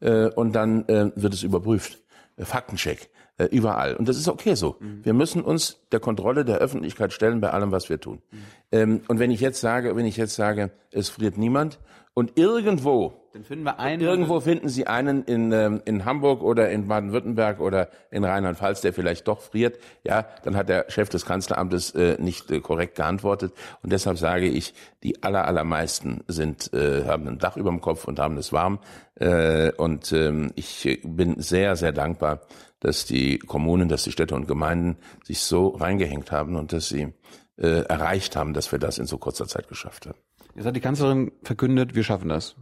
äh, und dann äh, wird es überprüft, äh, Faktencheck. Äh, überall. Und das ist okay so. Mhm. Wir müssen uns der Kontrolle der Öffentlichkeit stellen bei allem, was wir tun. Mhm. Ähm, und wenn ich jetzt sage, wenn ich jetzt sage, es friert niemand und irgendwo dann finden wir einen. Irgendwo finden Sie einen in, ähm, in Hamburg oder in Baden-Württemberg oder in Rheinland-Pfalz, der vielleicht doch friert. Ja, dann hat der Chef des Kanzleramtes äh, nicht äh, korrekt geantwortet. Und deshalb sage ich, die aller, allermeisten sind, äh, haben ein Dach über dem Kopf und haben es warm. Äh, und ähm, ich bin sehr, sehr dankbar, dass die Kommunen, dass die Städte und Gemeinden sich so reingehängt haben und dass sie äh, erreicht haben, dass wir das in so kurzer Zeit geschafft haben. Jetzt hat die Kanzlerin verkündet, wir schaffen das.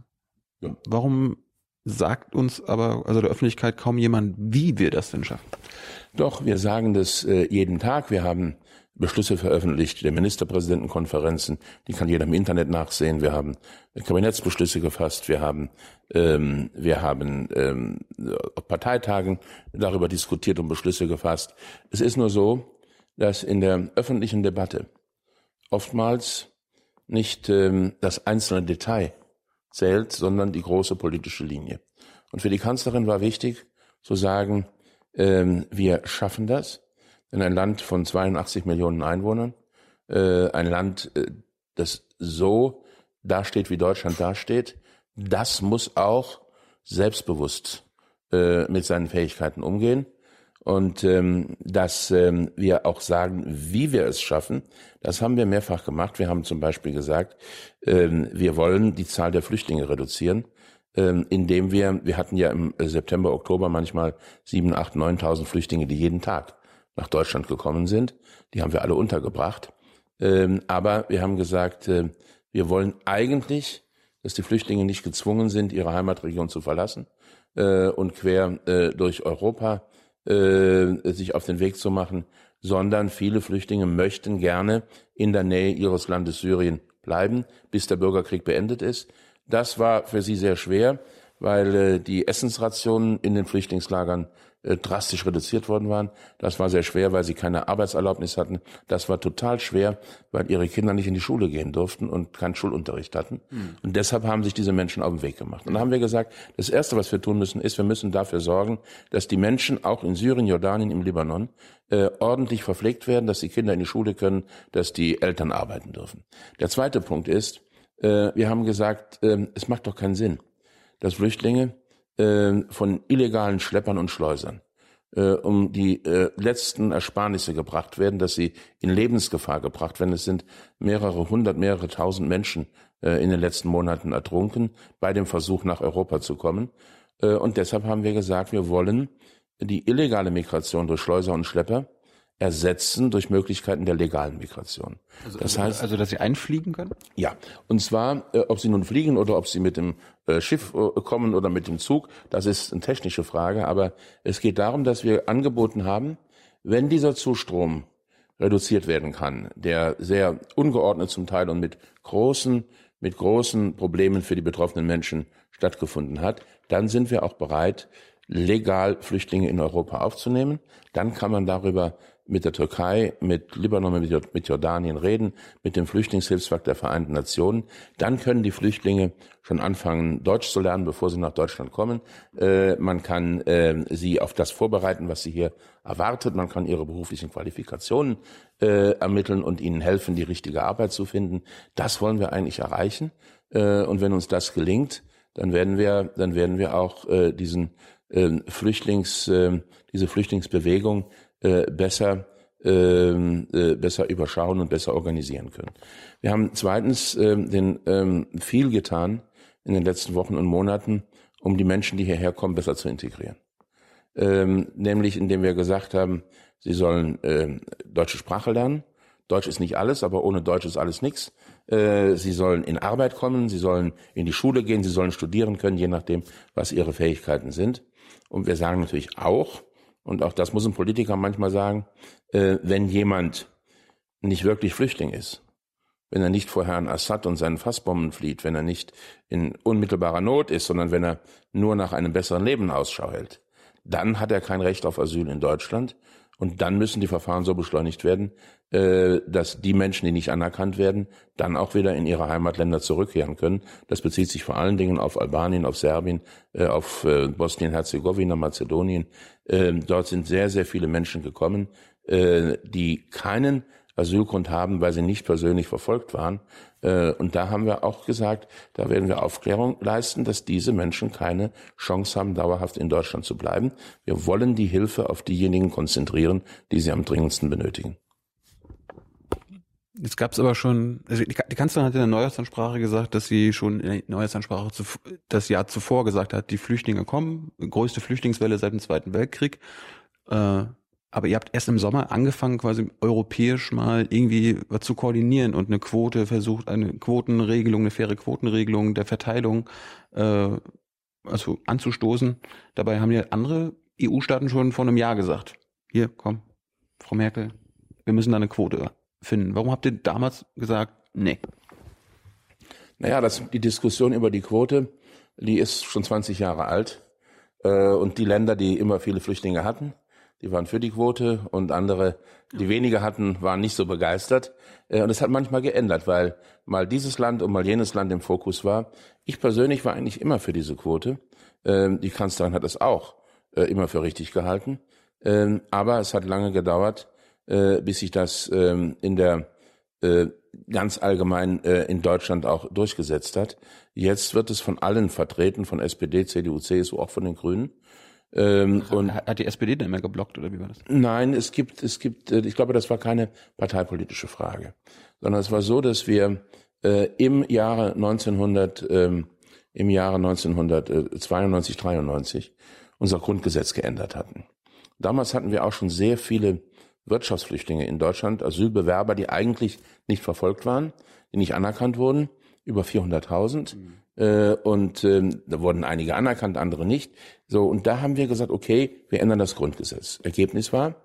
Ja. Warum sagt uns aber, also der Öffentlichkeit kaum jemand, wie wir das denn schaffen? Doch, wir sagen das äh, jeden Tag. Wir haben Beschlüsse veröffentlicht der Ministerpräsidentenkonferenzen, die kann jeder im Internet nachsehen. Wir haben Kabinettsbeschlüsse gefasst, wir haben, ähm, wir haben ähm, auf Parteitagen darüber diskutiert und Beschlüsse gefasst. Es ist nur so, dass in der öffentlichen Debatte oftmals nicht ähm, das einzelne Detail zählt, sondern die große politische Linie. Und für die Kanzlerin war wichtig zu sagen, ähm, wir schaffen das in ein Land von 82 Millionen Einwohnern, äh, ein Land, äh, das so dasteht, wie Deutschland dasteht, das muss auch selbstbewusst äh, mit seinen Fähigkeiten umgehen und ähm, dass ähm, wir auch sagen, wie wir es schaffen. Das haben wir mehrfach gemacht. Wir haben zum Beispiel gesagt, ähm, wir wollen die Zahl der Flüchtlinge reduzieren, ähm, indem wir, wir hatten ja im September, Oktober manchmal sieben, acht, neuntausend Flüchtlinge, die jeden Tag nach Deutschland gekommen sind. Die haben wir alle untergebracht. Ähm, aber wir haben gesagt, äh, wir wollen eigentlich, dass die Flüchtlinge nicht gezwungen sind, ihre Heimatregion zu verlassen äh, und quer äh, durch Europa äh, sich auf den Weg zu machen, sondern viele Flüchtlinge möchten gerne in der Nähe ihres Landes Syrien bleiben, bis der Bürgerkrieg beendet ist. Das war für sie sehr schwer, weil äh, die Essensrationen in den Flüchtlingslagern drastisch reduziert worden waren. Das war sehr schwer, weil sie keine Arbeitserlaubnis hatten. Das war total schwer, weil ihre Kinder nicht in die Schule gehen durften und keinen Schulunterricht hatten. Mhm. Und deshalb haben sich diese Menschen auf den Weg gemacht. Und dann haben wir gesagt, das Erste, was wir tun müssen, ist, wir müssen dafür sorgen, dass die Menschen auch in Syrien, Jordanien, im Libanon äh, ordentlich verpflegt werden, dass die Kinder in die Schule können, dass die Eltern arbeiten dürfen. Der zweite Punkt ist, äh, wir haben gesagt, äh, es macht doch keinen Sinn, dass Flüchtlinge äh, von illegalen Schleppern und Schleusern äh, um die äh, letzten Ersparnisse gebracht werden, dass sie in Lebensgefahr gebracht werden. Es sind mehrere hundert, mehrere tausend Menschen äh, in den letzten Monaten ertrunken bei dem Versuch, nach Europa zu kommen. Äh, und deshalb haben wir gesagt, wir wollen die illegale Migration durch Schleuser und Schlepper ersetzen durch Möglichkeiten der legalen Migration. Also, das heißt, also dass sie einfliegen können? Ja, und zwar, äh, ob sie nun fliegen oder ob sie mit dem äh, Schiff äh, kommen oder mit dem Zug, das ist eine technische Frage, aber es geht darum, dass wir angeboten haben, wenn dieser Zustrom reduziert werden kann, der sehr ungeordnet zum Teil und mit großen, mit großen Problemen für die betroffenen Menschen stattgefunden hat, dann sind wir auch bereit, legal Flüchtlinge in Europa aufzunehmen. Dann kann man darüber mit der Türkei, mit Libanon, mit Jordanien reden, mit dem Flüchtlingshilfswerk der Vereinten Nationen. Dann können die Flüchtlinge schon anfangen, Deutsch zu lernen, bevor sie nach Deutschland kommen. Äh, man kann äh, sie auf das vorbereiten, was sie hier erwartet. Man kann ihre beruflichen Qualifikationen äh, ermitteln und ihnen helfen, die richtige Arbeit zu finden. Das wollen wir eigentlich erreichen. Äh, und wenn uns das gelingt, dann werden wir, dann werden wir auch äh, diesen äh, Flüchtlings, äh, diese Flüchtlingsbewegung äh, besser ähm, äh, besser überschauen und besser organisieren können. Wir haben zweitens äh, den, ähm, viel getan in den letzten Wochen und Monaten, um die Menschen, die hierher kommen, besser zu integrieren. Ähm, nämlich indem wir gesagt haben, sie sollen äh, deutsche Sprache lernen. Deutsch ist nicht alles, aber ohne Deutsch ist alles nichts. Äh, sie sollen in Arbeit kommen, sie sollen in die Schule gehen, sie sollen studieren können, je nachdem, was ihre Fähigkeiten sind. Und wir sagen natürlich auch, und auch das muss ein Politiker manchmal sagen, äh, wenn jemand nicht wirklich Flüchtling ist, wenn er nicht vor Herrn Assad und seinen Fassbomben flieht, wenn er nicht in unmittelbarer Not ist, sondern wenn er nur nach einem besseren Leben Ausschau hält, dann hat er kein Recht auf Asyl in Deutschland Und dann müssen die Verfahren so beschleunigt werden, äh, dass die Menschen, die nicht anerkannt werden, dann auch wieder in ihre Heimatländer zurückkehren können. Das bezieht sich vor allen Dingen auf Albanien, auf Serbien, äh, auf äh, Bosnien-Herzegowina, Mazedonien. Dort sind sehr, sehr viele Menschen gekommen, die keinen Asylgrund haben, weil sie nicht persönlich verfolgt waren. Äh, und da haben wir auch gesagt, da werden wir Aufklärung leisten, dass diese Menschen keine Chance haben, dauerhaft in Deutschland zu bleiben. Wir wollen die Hilfe auf diejenigen konzentrieren, die sie am dringendsten benötigen. Jetzt gab es aber schon, also die Kanzlerin hat in der Neujahrsansprache gesagt, dass sie schon in der Neujahrsansprache zu, das Jahr zuvor gesagt hat, die Flüchtlinge kommen, größte Flüchtlingswelle seit dem Zweiten Weltkrieg. Äh, aber ihr habt erst im Sommer angefangen, quasi europäisch mal irgendwie was zu koordinieren und eine Quote versucht, eine Quotenregelung, eine faire Quotenregelung der Verteilung äh, also anzustoßen. Dabei haben ja andere EU-Staaten schon vor einem Jahr gesagt, hier, komm, Frau Merkel, wir müssen da eine Quote finden. Warum habt ihr damals gesagt, nee? Naja, das, die Diskussion über die Quote, die ist schon 20 Jahre alt. Äh, und die Länder, die immer viele Flüchtlinge hatten, die waren für die Quote und andere, die weniger hatten, waren nicht so begeistert. Äh, und es hat manchmal geändert, weil mal dieses Land und mal jenes Land im Fokus war. Ich persönlich war eigentlich immer für diese Quote. Ähm, die Kanzlerin hat es auch äh, immer für richtig gehalten. Ähm, aber es hat lange gedauert, äh, bis sich das ähm, in der ganz allgemein in Deutschland auch durchgesetzt hat. Jetzt wird es von allen vertreten, von SPD, CDU, CSU, auch von den Grünen. Ähm, und hat die SPD denn immer geblockt oder wie war das? Nein, es gibt, es gibt, äh, ich glaube, das war keine parteipolitische Frage, sondern es war so, dass wir äh, im Jahre 1900, ähm, im Jahre 1992, 93 unser Grundgesetz geändert hatten. Damals hatten wir auch schon sehr viele Wirtschaftsflüchtlinge in Deutschland, Asylbewerber, die eigentlich nicht verfolgt waren, die nicht anerkannt wurden, über 400.000. Mhm. Äh, und ähm, da wurden einige anerkannt, andere nicht. So, und da haben wir gesagt, okay, wir ändern das Grundgesetz. Ergebnis war,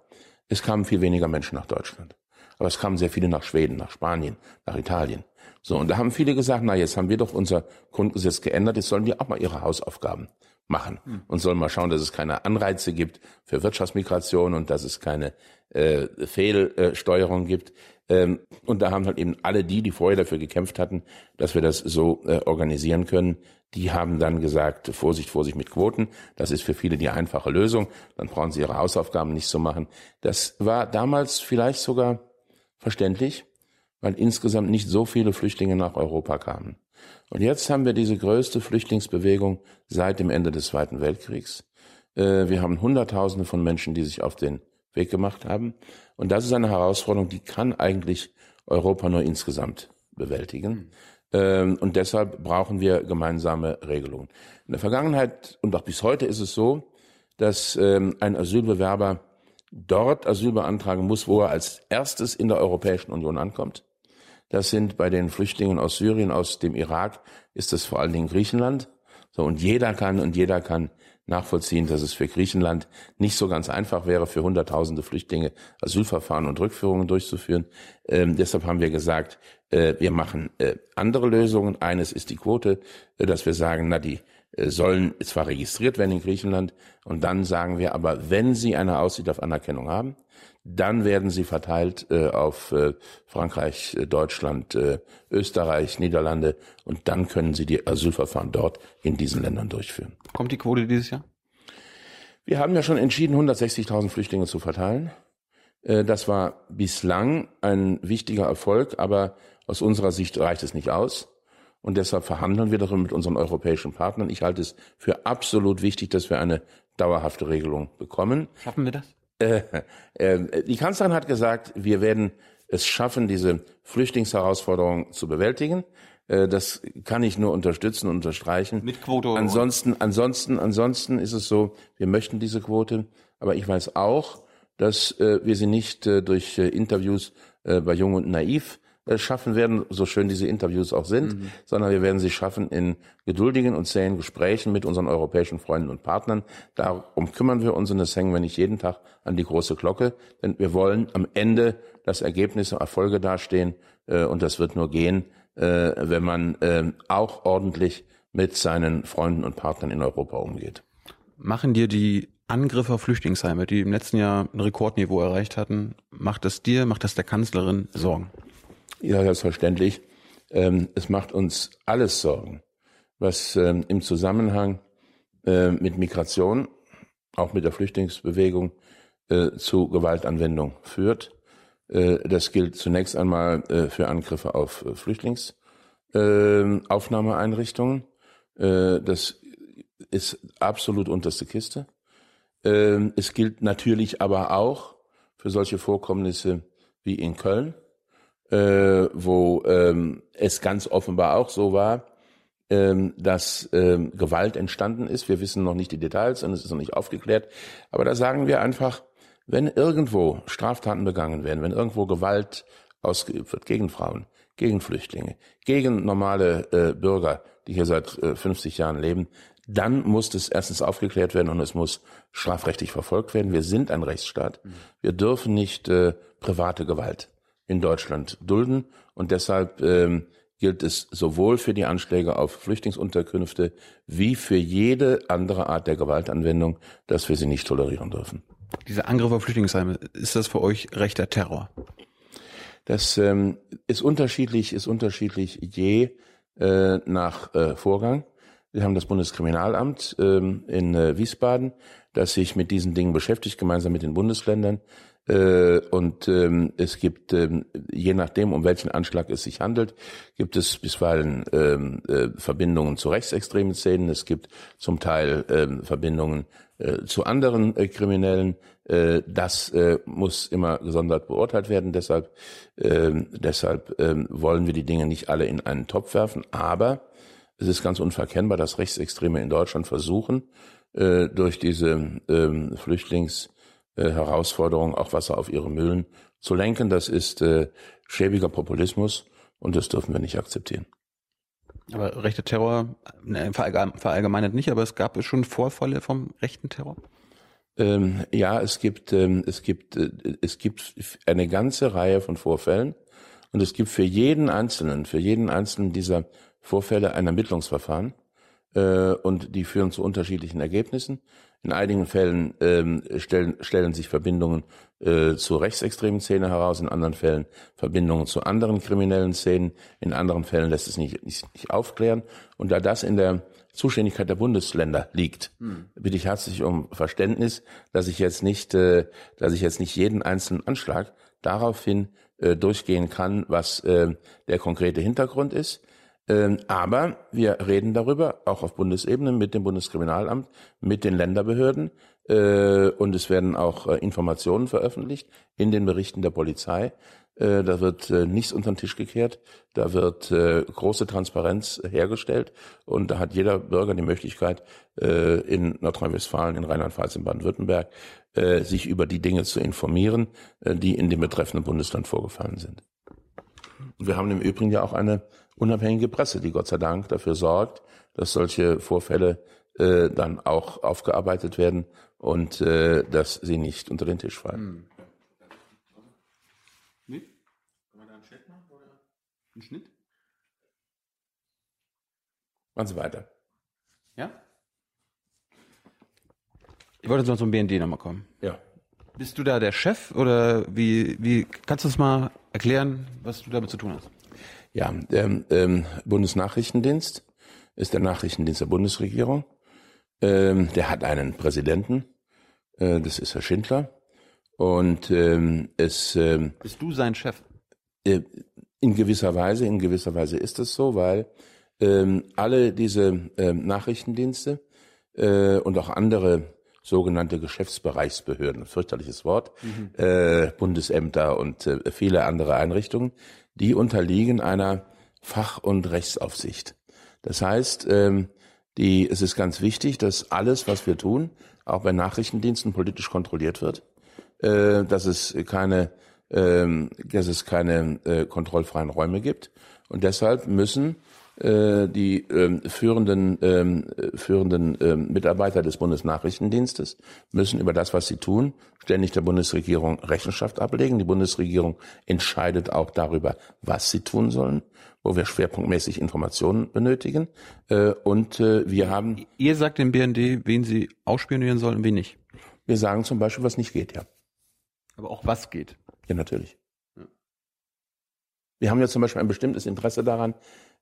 es kamen viel weniger Menschen nach Deutschland. Aber es kamen sehr viele nach Schweden, nach Spanien, nach Italien. So, und da haben viele gesagt, na, jetzt haben wir doch unser Grundgesetz geändert, jetzt sollen die auch mal ihre Hausaufgaben machen hm. und sollen mal schauen, dass es keine Anreize gibt für Wirtschaftsmigration und dass es keine äh, Fehlsteuerung gibt. Ähm, und da haben halt eben alle die, die vorher dafür gekämpft hatten, dass wir das so äh, organisieren können, die haben dann gesagt, Vorsicht, Vorsicht mit Quoten. Das ist für viele die einfache Lösung. Dann brauchen sie ihre Hausaufgaben nicht so machen. Das war damals vielleicht sogar verständlich, weil insgesamt nicht so viele Flüchtlinge nach Europa kamen. Und jetzt haben wir diese größte Flüchtlingsbewegung seit dem Ende des Zweiten Weltkriegs. Äh, wir haben Hunderttausende von Menschen, die sich auf den Weg gemacht haben. Und das ist eine Herausforderung, die kann eigentlich Europa nur insgesamt bewältigen. Ähm, und deshalb brauchen wir gemeinsame Regelungen. In der Vergangenheit und auch bis heute ist es so, dass ähm, ein Asylbewerber dort Asyl beantragen muss, wo er als erstes in der Europäischen Union ankommt. Das sind bei den Flüchtlingen aus Syrien, aus dem Irak, ist das vor allen Dingen Griechenland. So, und jeder kann, und jeder kann nachvollziehen, dass es für Griechenland nicht so ganz einfach wäre, für Hunderttausende Flüchtlinge Asylverfahren und Rückführungen durchzuführen. Ähm, deshalb haben wir gesagt, äh, wir machen äh, andere Lösungen. Eines ist die Quote, äh, dass wir sagen, na, die äh, sollen zwar registriert werden in Griechenland und dann sagen wir aber, wenn sie eine Aussicht auf Anerkennung haben, dann werden sie verteilt äh, auf äh, Frankreich, äh, Deutschland, äh, Österreich, Niederlande und dann können sie die Asylverfahren dort in diesen Ländern durchführen. Kommt die Quote dieses Jahr? Wir haben ja schon entschieden, 160.000 Flüchtlinge zu verteilen. Äh, das war bislang ein wichtiger Erfolg, aber aus unserer Sicht reicht es nicht aus. Und deshalb verhandeln wir darüber mit unseren europäischen Partnern. Ich halte es für absolut wichtig, dass wir eine dauerhafte Regelung bekommen. Schaffen wir das? Äh, äh, die Kanzlerin hat gesagt, wir werden es schaffen, diese Flüchtlingsherausforderung zu bewältigen. Äh, das kann ich nur unterstützen und unterstreichen. Mit Quote. Ansonsten, ansonsten, ansonsten ist es so, wir möchten diese Quote, aber ich weiß auch, dass wir sie nicht durch Interviews bei Jung und Naiv schaffen werden, so schön diese Interviews auch sind, mhm. sondern wir werden sie schaffen in geduldigen und zähen Gesprächen mit unseren europäischen Freunden und Partnern. Darum kümmern wir uns und das hängen wir nicht jeden Tag an die große Glocke, denn wir wollen am Ende, dass Ergebnisse, Erfolge dastehen äh, und das wird nur gehen, äh, wenn man äh, auch ordentlich mit seinen Freunden und Partnern in Europa umgeht. Machen dir die Angriffe auf Flüchtlingsheime, die im letzten Jahr ein Rekordniveau erreicht hatten, macht das dir, macht das der Kanzlerin Sorgen? Ja, selbstverständlich. Ähm, es macht uns alles Sorgen, was ähm, im Zusammenhang äh, mit Migration, auch mit der Flüchtlingsbewegung, äh, zu Gewaltanwendung führt. Äh, das gilt zunächst einmal für Angriffe auf Flüchtlingsaufnahmeeinrichtungen. Das ist absolut unterste Kiste. Es gilt natürlich aber auch für solche Vorkommnisse wie in Köln, wo ähm, es ganz offenbar auch so war, ähm, dass ähm, Gewalt entstanden ist. Wir wissen noch nicht die Details und es ist noch nicht aufgeklärt. Aber da sagen wir einfach, wenn irgendwo Straftaten begangen werden, wenn irgendwo Gewalt ausgeübt wird gegen Frauen, gegen Flüchtlinge, gegen normale äh, Bürger, die hier seit äh, 50 Jahren leben, dann muss das erstens aufgeklärt werden und es muss strafrechtlich verfolgt werden. Wir sind ein Rechtsstaat. Wir dürfen nicht äh, private Gewalt in Deutschland dulden und deshalb ähm, gilt es sowohl für die Anschläge auf Flüchtlingsunterkünfte wie für jede andere Art der Gewaltanwendung, dass wir sie nicht tolerieren dürfen. Diese Angriffe auf Flüchtlingsheime, ist das für euch rechter Terror? Das ähm, ist unterschiedlich, ist unterschiedlich je äh, nach äh, Vorgang. Wir haben das Bundeskriminalamt ähm, in äh, Wiesbaden, das sich mit diesen Dingen beschäftigt, gemeinsam mit den Bundesländern. Äh, und ähm, es gibt, ähm, je nachdem, um welchen Anschlag es sich handelt, gibt es bisweilen ähm, äh, Verbindungen zu rechtsextremen Szenen. Es gibt zum Teil ähm, Verbindungen äh, zu anderen Kriminellen. Das muss immer gesondert beurteilt werden. Deshalb, äh, deshalb äh, wollen wir die Dinge nicht alle in einen Topf werfen. Aber es ist ganz unverkennbar, dass Rechtsextreme in Deutschland versuchen, durch diese äh, Flüchtlings äh, Herausforderung, auch Wasser auf ihre Mühlen zu lenken. Das ist äh, schäbiger Populismus und das dürfen wir nicht akzeptieren. Aber rechter Terror, ne, verallgemeinert nicht, aber es gab schon Vorfälle vom rechten Terror? Ähm, ja, es gibt, ähm, es gibt, äh, es gibt eine ganze Reihe von Vorfällen und es gibt für jeden einzelnen, für jeden einzelnen dieser Vorfälle ein Ermittlungsverfahren äh, und die führen zu unterschiedlichen Ergebnissen. In einigen Fällen ähm, stellen, stellen sich Verbindungen äh, zur rechtsextremen Szene heraus, in anderen Fällen Verbindungen zu anderen kriminellen Szenen, in anderen Fällen lässt es nicht, nicht, nicht aufklären. Und da das in der Zuständigkeit der Bundesländer liegt, hm. bitte ich herzlich um Verständnis, dass ich jetzt nicht, äh, dass ich jetzt nicht jeden einzelnen Anschlag daraufhin äh, durchgehen kann, was äh, der konkrete Hintergrund ist. Ähm, aber wir reden darüber, auch auf Bundesebene, mit dem Bundeskriminalamt, mit den Länderbehörden. Äh, und es werden auch äh, Informationen veröffentlicht in den Berichten der Polizei. Äh, da wird nichts unter den Tisch gekehrt. Da wird große Transparenz hergestellt. Und da hat jeder Bürger die Möglichkeit, in Nordrhein-Westfalen, in Rheinland-Pfalz, in Baden-Württemberg, sich über die Dinge zu informieren, die in dem betreffenden Bundesland vorgefallen sind. Wir haben im Übrigen ja auch eine unabhängige Presse, die Gott sei Dank dafür sorgt, dass solche Vorfälle äh, dann auch aufgearbeitet werden und äh, dass sie nicht unter den Tisch fallen. Hm. Schnitt? Kann man da einen Chat machen oder einen Schnitt? Machen Sie weiter. Ja? Ich wollte jetzt zum BND nochmal kommen. Ja. Bist du da der Chef oder wie, wie kannst du es mal erklären, was du damit zu tun hast? Ja, der ähm, Bundesnachrichtendienst ist der Nachrichtendienst der Bundesregierung. Ähm, der hat einen Präsidenten, äh, das ist Herr Schindler. Und ähm, es ähm, bist du sein Chef? Äh, in gewisser Weise, in gewisser Weise ist es so, weil ähm, alle diese ähm, Nachrichtendienste äh, und auch andere sogenannte Geschäftsbereichsbehörden, fürchterliches Wort, mhm. äh, Bundesämter und äh, viele andere Einrichtungen, die unterliegen einer Fach- und Rechtsaufsicht. Das heißt, ähm, die, es ist ganz wichtig, dass alles, was wir tun, auch bei Nachrichtendiensten politisch kontrolliert wird, äh, dass es keine, äh, dass es keine äh, kontrollfreien Räume gibt. Und deshalb müssen die ähm, führenden, ähm, führenden ähm, Mitarbeiter des Bundesnachrichtendienstes müssen über das, was sie tun, ständig der Bundesregierung Rechenschaft ablegen. Die Bundesregierung entscheidet auch darüber, was sie tun sollen wo wir schwerpunktmäßig Informationen benötigen. Äh, und äh, wir haben. Ihr sagt dem BND, wen sie ausspionieren sollen und wen nicht. Wir sagen zum Beispiel, was nicht geht, ja. Aber auch was geht. Ja, natürlich. Wir haben ja zum Beispiel ein bestimmtes Interesse daran,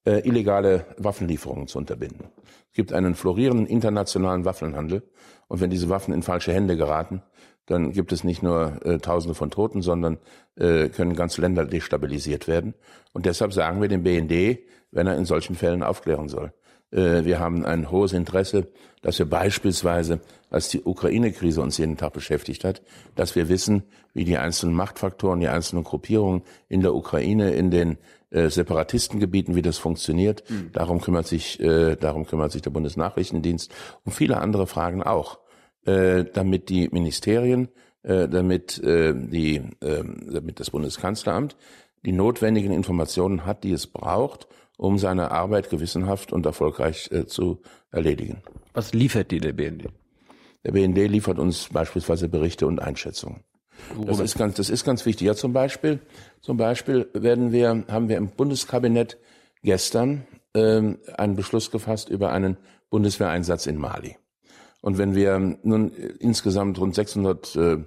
äh, illegale Waffenlieferungen zu unterbinden. Es gibt einen florierenden internationalen Waffenhandel und wenn diese Waffen in falsche Hände geraten, dann gibt es nicht nur äh, Tausende von Toten, sondern äh, können ganze Länder destabilisiert werden. Und deshalb sagen wir dem BND, wenn er in solchen Fällen aufklären soll. Äh, wir haben ein hohes Interesse, dass wir beispielsweise, als die Ukraine-Krise uns jeden Tag beschäftigt hat, dass wir wissen, wie die einzelnen Machtfaktoren, die einzelnen Gruppierungen in der Ukraine, in den äh, Separatistengebieten, wie das funktioniert. Mhm. Darum kümmert sich, äh, darum kümmert sich der Bundesnachrichtendienst und viele andere Fragen auch, äh, damit die Ministerien, äh, damit äh, die, äh, damit das Bundeskanzleramt die notwendigen Informationen hat, die es braucht, um seine Arbeit gewissenhaft und erfolgreich äh, zu erledigen. Was liefert dir der BND? Der BND liefert uns beispielsweise Berichte und Einschätzungen. Das ist ganz, das ist ganz wichtig. Ja, zum Beispiel, zum Beispiel werden wir, haben wir im Bundeskabinett gestern ähm, einen Beschluss gefasst über einen Bundeswehreinsatz in Mali. Und wenn wir nun insgesamt rund 600 äh,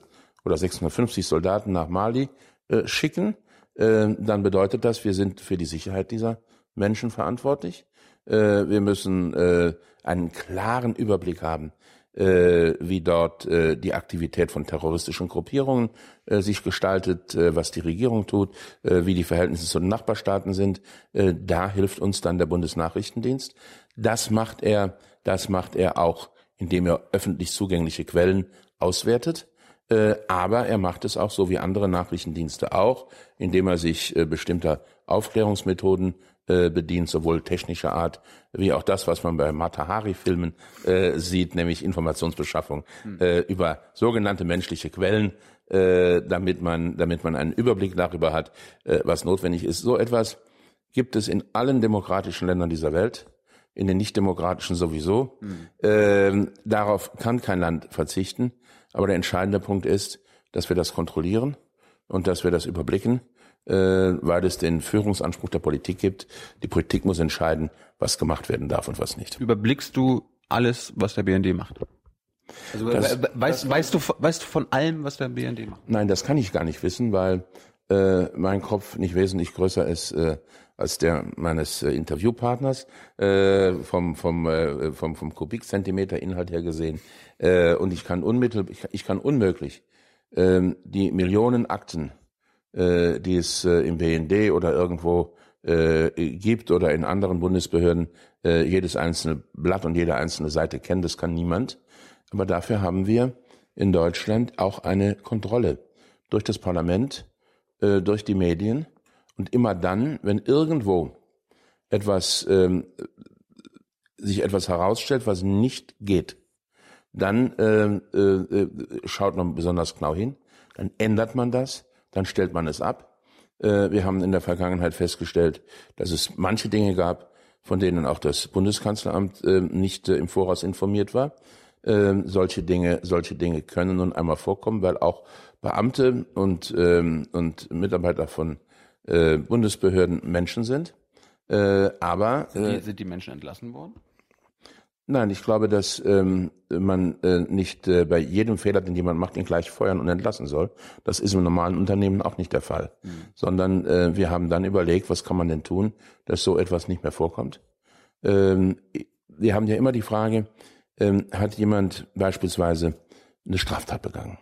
oder 650 Soldaten nach Mali äh, schicken, äh, dann bedeutet das, wir sind für die Sicherheit dieser Menschen verantwortlich. Äh, wir müssen äh, einen klaren Überblick haben, äh, wie dort äh, die Aktivität von terroristischen Gruppierungen äh, sich gestaltet, äh, was die Regierung tut, äh, wie die Verhältnisse zu den Nachbarstaaten sind. Äh, da hilft uns dann der Bundesnachrichtendienst. Das macht er, das macht er auch, indem er öffentlich zugängliche Quellen auswertet. Äh, aber er macht es auch so wie andere Nachrichtendienste auch, indem er sich äh, bestimmter Aufklärungsmethoden äh, bedient, sowohl technischer Art wie auch das, was man bei Matahari-Filmen äh, sieht, nämlich Informationsbeschaffung hm. äh, über sogenannte menschliche Quellen, äh, damit man, damit man einen Überblick darüber hat, äh, was notwendig ist. So etwas gibt es in allen demokratischen Ländern dieser Welt, in den nicht-demokratischen sowieso. Hm. Äh, darauf kann kein Land verzichten. Aber der entscheidende Punkt ist, dass wir das kontrollieren und dass wir das überblicken weil es den Führungsanspruch der Politik gibt. Die Politik muss entscheiden, was gemacht werden darf und was nicht. Überblickst du alles, was der BND macht? Also das, weißt, das weißt, du, weißt du von allem, was der BND macht? Nein, das kann ich gar nicht wissen, weil äh, mein Kopf nicht wesentlich größer ist äh, als der meines äh, Interviewpartners äh, vom vom äh, vom vom Kubikzentimeter Inhalt her gesehen äh, und ich kann unmittelbar ich, ich kann unmöglich äh, die Millionen Akten äh, die es äh, im BND oder irgendwo äh, gibt oder in anderen Bundesbehörden äh, jedes einzelne Blatt und jede einzelne Seite kennen. Das kann niemand. Aber dafür haben wir in Deutschland auch eine Kontrolle durch das Parlament, äh, durch die Medien. Und immer dann, wenn irgendwo etwas ähm, sich etwas herausstellt, was nicht geht, dann äh, äh, schaut man besonders genau hin, dann ändert man das dann stellt man es ab. Äh, wir haben in der Vergangenheit festgestellt, dass es manche Dinge gab, von denen auch das Bundeskanzleramt äh, nicht äh, im Voraus informiert war. Solche Dinge, solche Dinge können nun einmal vorkommen, weil auch Beamte und, ähm, und Mitarbeiter von Bundesbehörden Menschen sind. aber sind die Menschen entlassen worden? Nein, ich glaube, dass ähm, man äh, nicht äh, bei jedem Fehler, den jemand macht, ihn gleich feuern und entlassen soll. Das ist im normalen Unternehmen auch nicht der Fall. Mhm. Sondern äh, wir haben dann überlegt, was kann man denn tun, dass so etwas nicht mehr vorkommt. Ähm, wir haben ja immer die Frage, ähm, hat jemand beispielsweise eine Straftat begangen?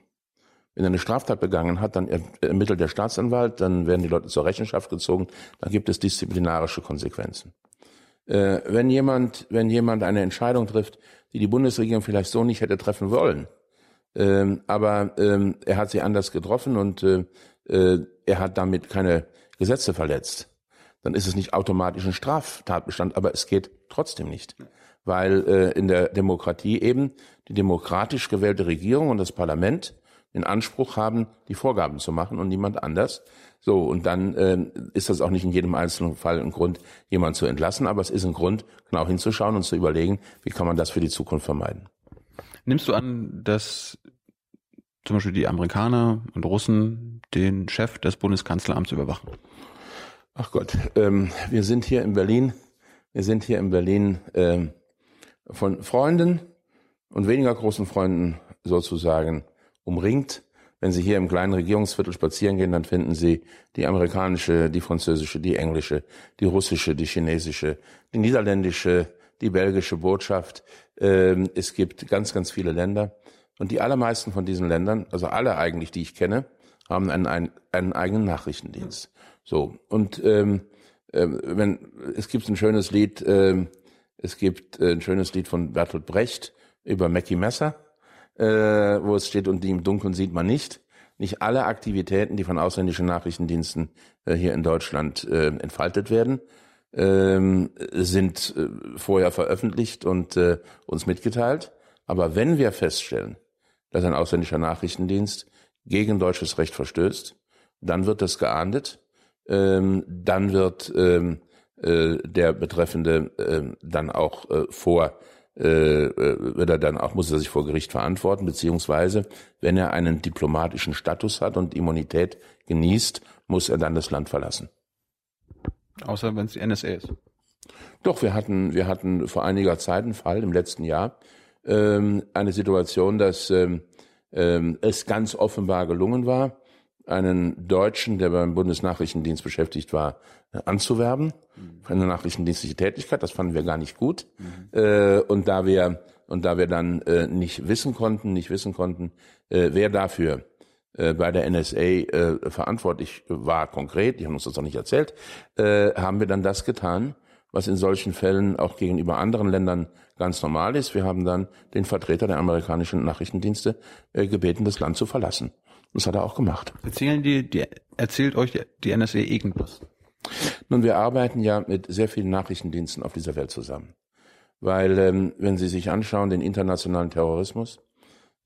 Wenn er eine Straftat begangen hat, dann ermittelt der Staatsanwalt, dann werden die Leute zur Rechenschaft gezogen, dann gibt es disziplinarische Konsequenzen. Äh, wenn jemand, wenn jemand eine Entscheidung trifft, die die Bundesregierung vielleicht so nicht hätte treffen wollen, ähm, aber ähm, er hat sie anders getroffen und äh, äh, er hat damit keine Gesetze verletzt, dann ist es nicht automatisch ein Straftatbestand, aber es geht trotzdem nicht, weil äh, in der Demokratie eben die demokratisch gewählte Regierung und das Parlament den Anspruch haben, die Vorgaben zu machen und niemand anders. So, und dann äh, ist das auch nicht in jedem einzelnen Fall ein Grund, jemanden zu entlassen, aber es ist ein Grund, genau hinzuschauen und zu überlegen, wie kann man das für die Zukunft vermeiden. Nimmst du an, dass zum Beispiel die Amerikaner und Russen den Chef des Bundeskanzleramts überwachen? Ach Gott, ähm, wir sind hier in Berlin, wir sind hier in Berlin ähm, von Freunden und weniger großen Freunden sozusagen umringt. Wenn Sie hier im kleinen Regierungsviertel spazieren gehen, dann finden Sie die amerikanische, die französische, die englische, die russische, die chinesische, die niederländische, die belgische Botschaft. Ähm, es gibt ganz, ganz viele Länder. Und die allermeisten von diesen Ländern, also alle eigentlich, die ich kenne, haben einen, einen, einen eigenen Nachrichtendienst. So. Und ähm, äh, wenn es gibt ein schönes Lied, äh, es gibt äh, ein schönes Lied von Bertolt Brecht über Mackie Messer äh, wo es steht, und die im Dunkeln sieht man nicht. Nicht alle Aktivitäten, die von ausländischen Nachrichtendiensten äh, hier in Deutschland äh, entfaltet werden, ähm, sind äh, vorher veröffentlicht und äh, uns mitgeteilt. Aber wenn wir feststellen, dass ein ausländischer Nachrichtendienst gegen deutsches Recht verstößt, dann wird das geahndet, ähm, dann wird ähm, äh, der Betreffende äh, dann auch äh, vor äh, äh, wird er dann auch, muss er sich vor Gericht verantworten, beziehungsweise wenn er einen diplomatischen Status hat und Immunität genießt, muss er dann das Land verlassen. Außer wenn es die NSA ist. Doch, wir hatten, wir hatten vor einiger Zeit einen Fall im letzten Jahr, ähm, eine Situation, dass ähm, ähm, es ganz offenbar gelungen war, einen Deutschen, der beim Bundesnachrichtendienst beschäftigt war, äh, anzuwerben mhm. für eine nachrichtendienstliche Tätigkeit. Das fanden wir gar nicht gut. Mhm. Äh, und da wir und da wir dann äh, nicht wissen konnten, nicht wissen konnten, wer dafür bei der NSA verantwortlich war konkret, die haben uns das auch nicht erzählt, haben wir dann das getan, was in solchen Fällen auch gegenüber anderen Ländern ganz normal ist. Wir haben dann den Vertreter der amerikanischen Nachrichtendienste gebeten, das Land zu verlassen. Das hat er auch gemacht. Erzählen die, die erzählt euch die, die NSA irgendwas? Nun, wir arbeiten ja mit sehr vielen Nachrichtendiensten auf dieser Welt zusammen. Weil, ähm, wenn Sie sich anschauen, den internationalen Terrorismus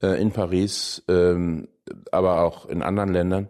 äh, in Paris, ähm, aber auch in anderen Ländern,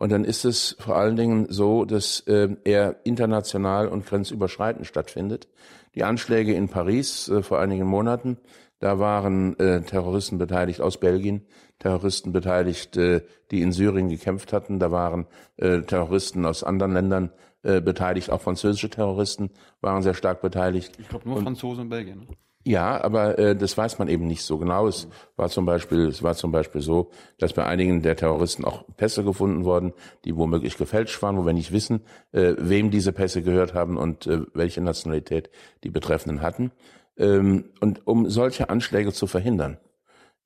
und dann ist es vor allen Dingen so, dass äh, er international und grenzüberschreitend stattfindet. Die Anschläge in Paris äh, vor einigen Monaten, da waren äh, Terroristen beteiligt aus Belgien, Terroristen beteiligt, äh, die in Syrien gekämpft hatten. Da waren äh, Terroristen aus anderen Ländern äh, beteiligt, auch französische Terroristen waren sehr stark beteiligt. Ich glaube nur und, Franzosen und Belgier. Ne? Ja, aber äh, das weiß man eben nicht so genau. Es war zum Beispiel, es war zum Beispiel so, dass bei einigen der Terroristen auch Pässe gefunden wurden, die womöglich gefälscht waren, wo wir nicht wissen, äh, wem diese Pässe gehört haben und äh, welche Nationalität die Betreffenden hatten. Ähm, und um solche Anschläge zu verhindern,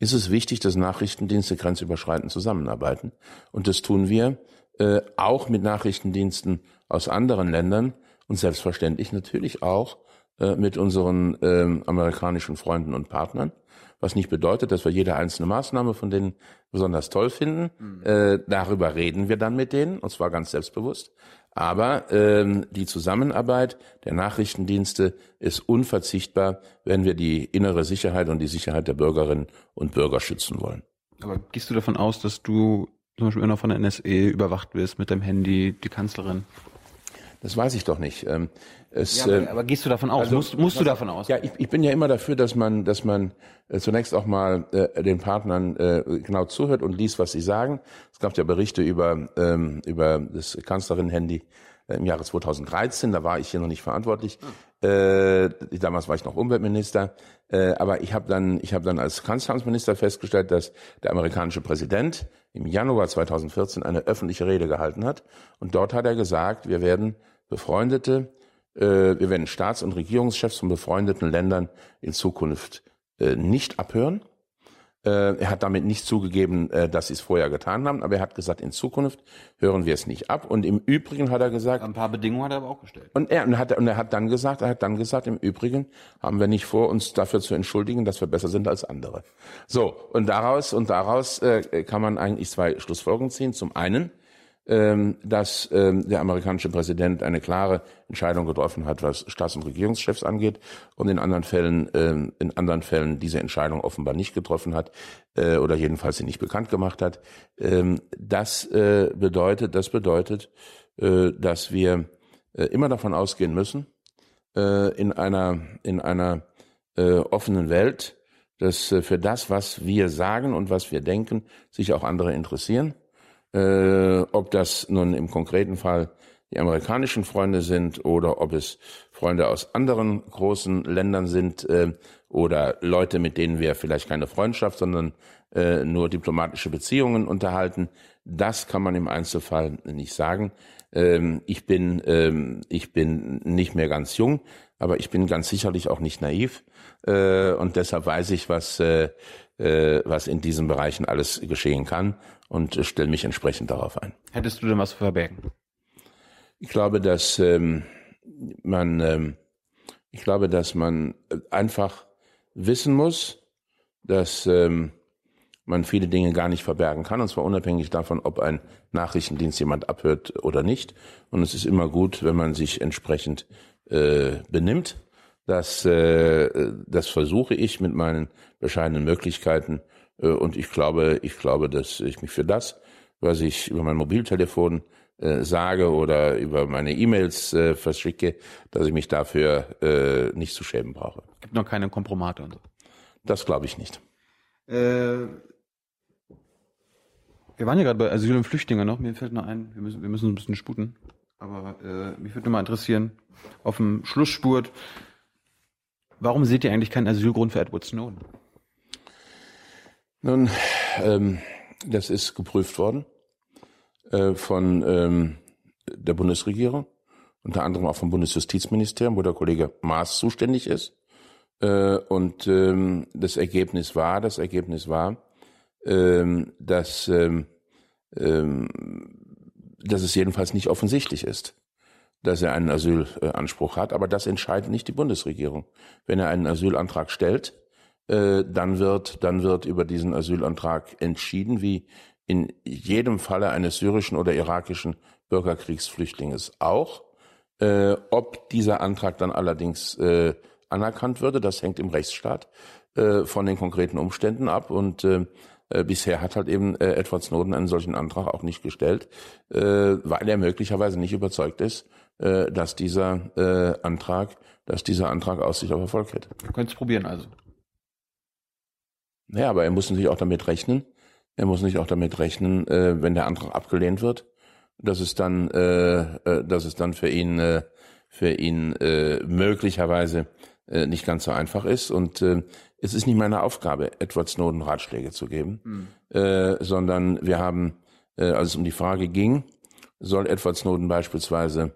ist es wichtig, dass Nachrichtendienste grenzüberschreitend zusammenarbeiten. Und das tun wir äh, auch mit Nachrichtendiensten aus anderen Ländern und selbstverständlich natürlich auch äh, mit unseren äh, amerikanischen Freunden und Partnern. Was nicht bedeutet, dass wir jede einzelne Maßnahme von denen besonders toll finden. Mhm. Äh, darüber reden wir dann mit denen, und zwar ganz selbstbewusst. Aber ähm, die Zusammenarbeit der Nachrichtendienste ist unverzichtbar, wenn wir die innere Sicherheit und die Sicherheit der Bürgerinnen und Bürger schützen wollen. Aber gehst du davon aus, dass du zum Beispiel immer von der NSA überwacht wirst mit deinem Handy, die Kanzlerin? Das weiß ich doch nicht. Ähm, es, ja, aber, äh, aber, gehst du davon aus? Also, musst, musst du davon aus? Ja, ich, ich bin ja immer dafür, dass man, dass man äh, zunächst auch mal äh, den Partnern äh, genau zuhört und liest, was sie sagen. Es gab ja Berichte über ähm, über das Kanzlerin-Handy äh, im Jahre 2013. Da war ich hier noch nicht verantwortlich. Hm. Äh, damals war ich noch Umweltminister. Äh, aber ich habe dann, ich habe dann als Kanzleramtsminister festgestellt, dass der amerikanische Präsident im Januar 2014 eine öffentliche Rede gehalten hat. Und dort hat er gesagt, wir werden befreundete, äh, wir werden Staats- und Regierungschefs von befreundeten Ländern in Zukunft äh, nicht abhören. Äh, er hat damit nicht zugegeben, äh, dass sie es vorher getan haben, aber er hat gesagt, in Zukunft hören wir es nicht ab. Und im Übrigen hat er gesagt, ein paar Bedingungen hat er aber auch gestellt. Und er, und, hat, und er hat dann gesagt, er hat dann gesagt, im Übrigen haben wir nicht vor, uns dafür zu entschuldigen, dass wir besser sind als andere. So und daraus und daraus äh, kann man eigentlich zwei Schlussfolgerungen ziehen. Zum einen dass ähm, der amerikanische Präsident eine klare Entscheidung getroffen hat, was Staats- und Regierungschefs angeht, und in anderen Fällen, ähm, in anderen Fällen diese Entscheidung offenbar nicht getroffen hat äh, oder jedenfalls sie nicht bekannt gemacht hat. Ähm, das äh, bedeutet, das bedeutet, äh, dass wir immer davon ausgehen müssen, in einer in einer offenen Welt, dass für das, was wir sagen und was wir denken, sich auch andere interessieren äh, ob das nun im konkreten Fall die amerikanischen Freunde sind oder ob es Freunde aus anderen großen Ländern sind äh, oder Leute, mit denen wir vielleicht keine Freundschaft, sondern äh, nur diplomatische Beziehungen unterhalten. Das kann man im Einzelfall nicht sagen. Ähm, ich bin ähm, ich bin nicht mehr ganz jung, aber ich bin ganz sicherlich auch nicht naiv äh, und deshalb weiß ich, was äh, äh, was in diesen Bereichen alles geschehen kann und äh, stelle mich entsprechend darauf ein. Hättest du denn was zu verbergen? Ich glaube, dass ähm, man, ähm, ich glaube, dass man einfach wissen muss, dass ähm, man viele Dinge gar nicht verbergen kann, und zwar unabhängig davon, ob ein Nachrichtendienst jemand abhört oder nicht. Und es ist immer gut, wenn man sich entsprechend äh, benimmt. Das, äh, das versuche ich mit meinen bescheidenen Möglichkeiten äh, und ich glaube, ich glaube, dass ich mich für das, was ich über mein Mobiltelefon äh, sage oder über meine E-Mails äh, verschicke, dass ich mich dafür äh, nicht zu schämen brauche. Es gibt noch keine Kompromate und so. Das glaube ich nicht. Äh, wir waren ja gerade bei Asyl und Flüchtlinge noch. Mir fällt noch ein, wir müssen, wir müssen ein bisschen sputen. Aber äh, mich würde mal interessieren, auf dem Schlussspurt, warum seht ihr eigentlich keinen Asylgrund für Edward Snowden? Nun, ähm, das ist geprüft worden äh, von ähm, der Bundesregierung, unter anderem auch vom Bundesjustizministerium, wo der Kollege Maas zuständig ist. Äh, und ähm, das Ergebnis war, das Ergebnis war, ähm, dass, ähm, ähm, dass es jedenfalls nicht offensichtlich ist, dass er einen Asylanspruch hat. Aber das entscheidet nicht die Bundesregierung. Wenn er einen Asylantrag stellt, äh, dann wird, dann wird über diesen Asylantrag entschieden, wie in jedem Falle eines syrischen oder irakischen Bürgerkriegsflüchtlings auch. Äh, ob dieser Antrag dann allerdings äh, anerkannt würde, das hängt im Rechtsstaat von den konkreten Umständen ab und bisher hat halt eben Edward Snowden einen solchen Antrag auch nicht gestellt, weil er möglicherweise nicht überzeugt ist, äh, dass dieser äh, Antrag, dass dieser Antrag Aussicht auf Erfolg hätte. Du könntest probieren also. Naja, aber er muss natürlich auch damit rechnen. Er muss nicht auch damit rechnen, äh, wenn der Antrag abgelehnt wird, dass es dann, äh, äh, dass es dann für ihn, äh, für ihn äh, möglicherweise äh, nicht ganz so einfach ist. Und äh, es ist nicht meine Aufgabe, Edward Snowden Ratschläge zu geben, mhm. äh, sondern wir haben, äh, als es um die Frage ging, soll Edward Snowden beispielsweise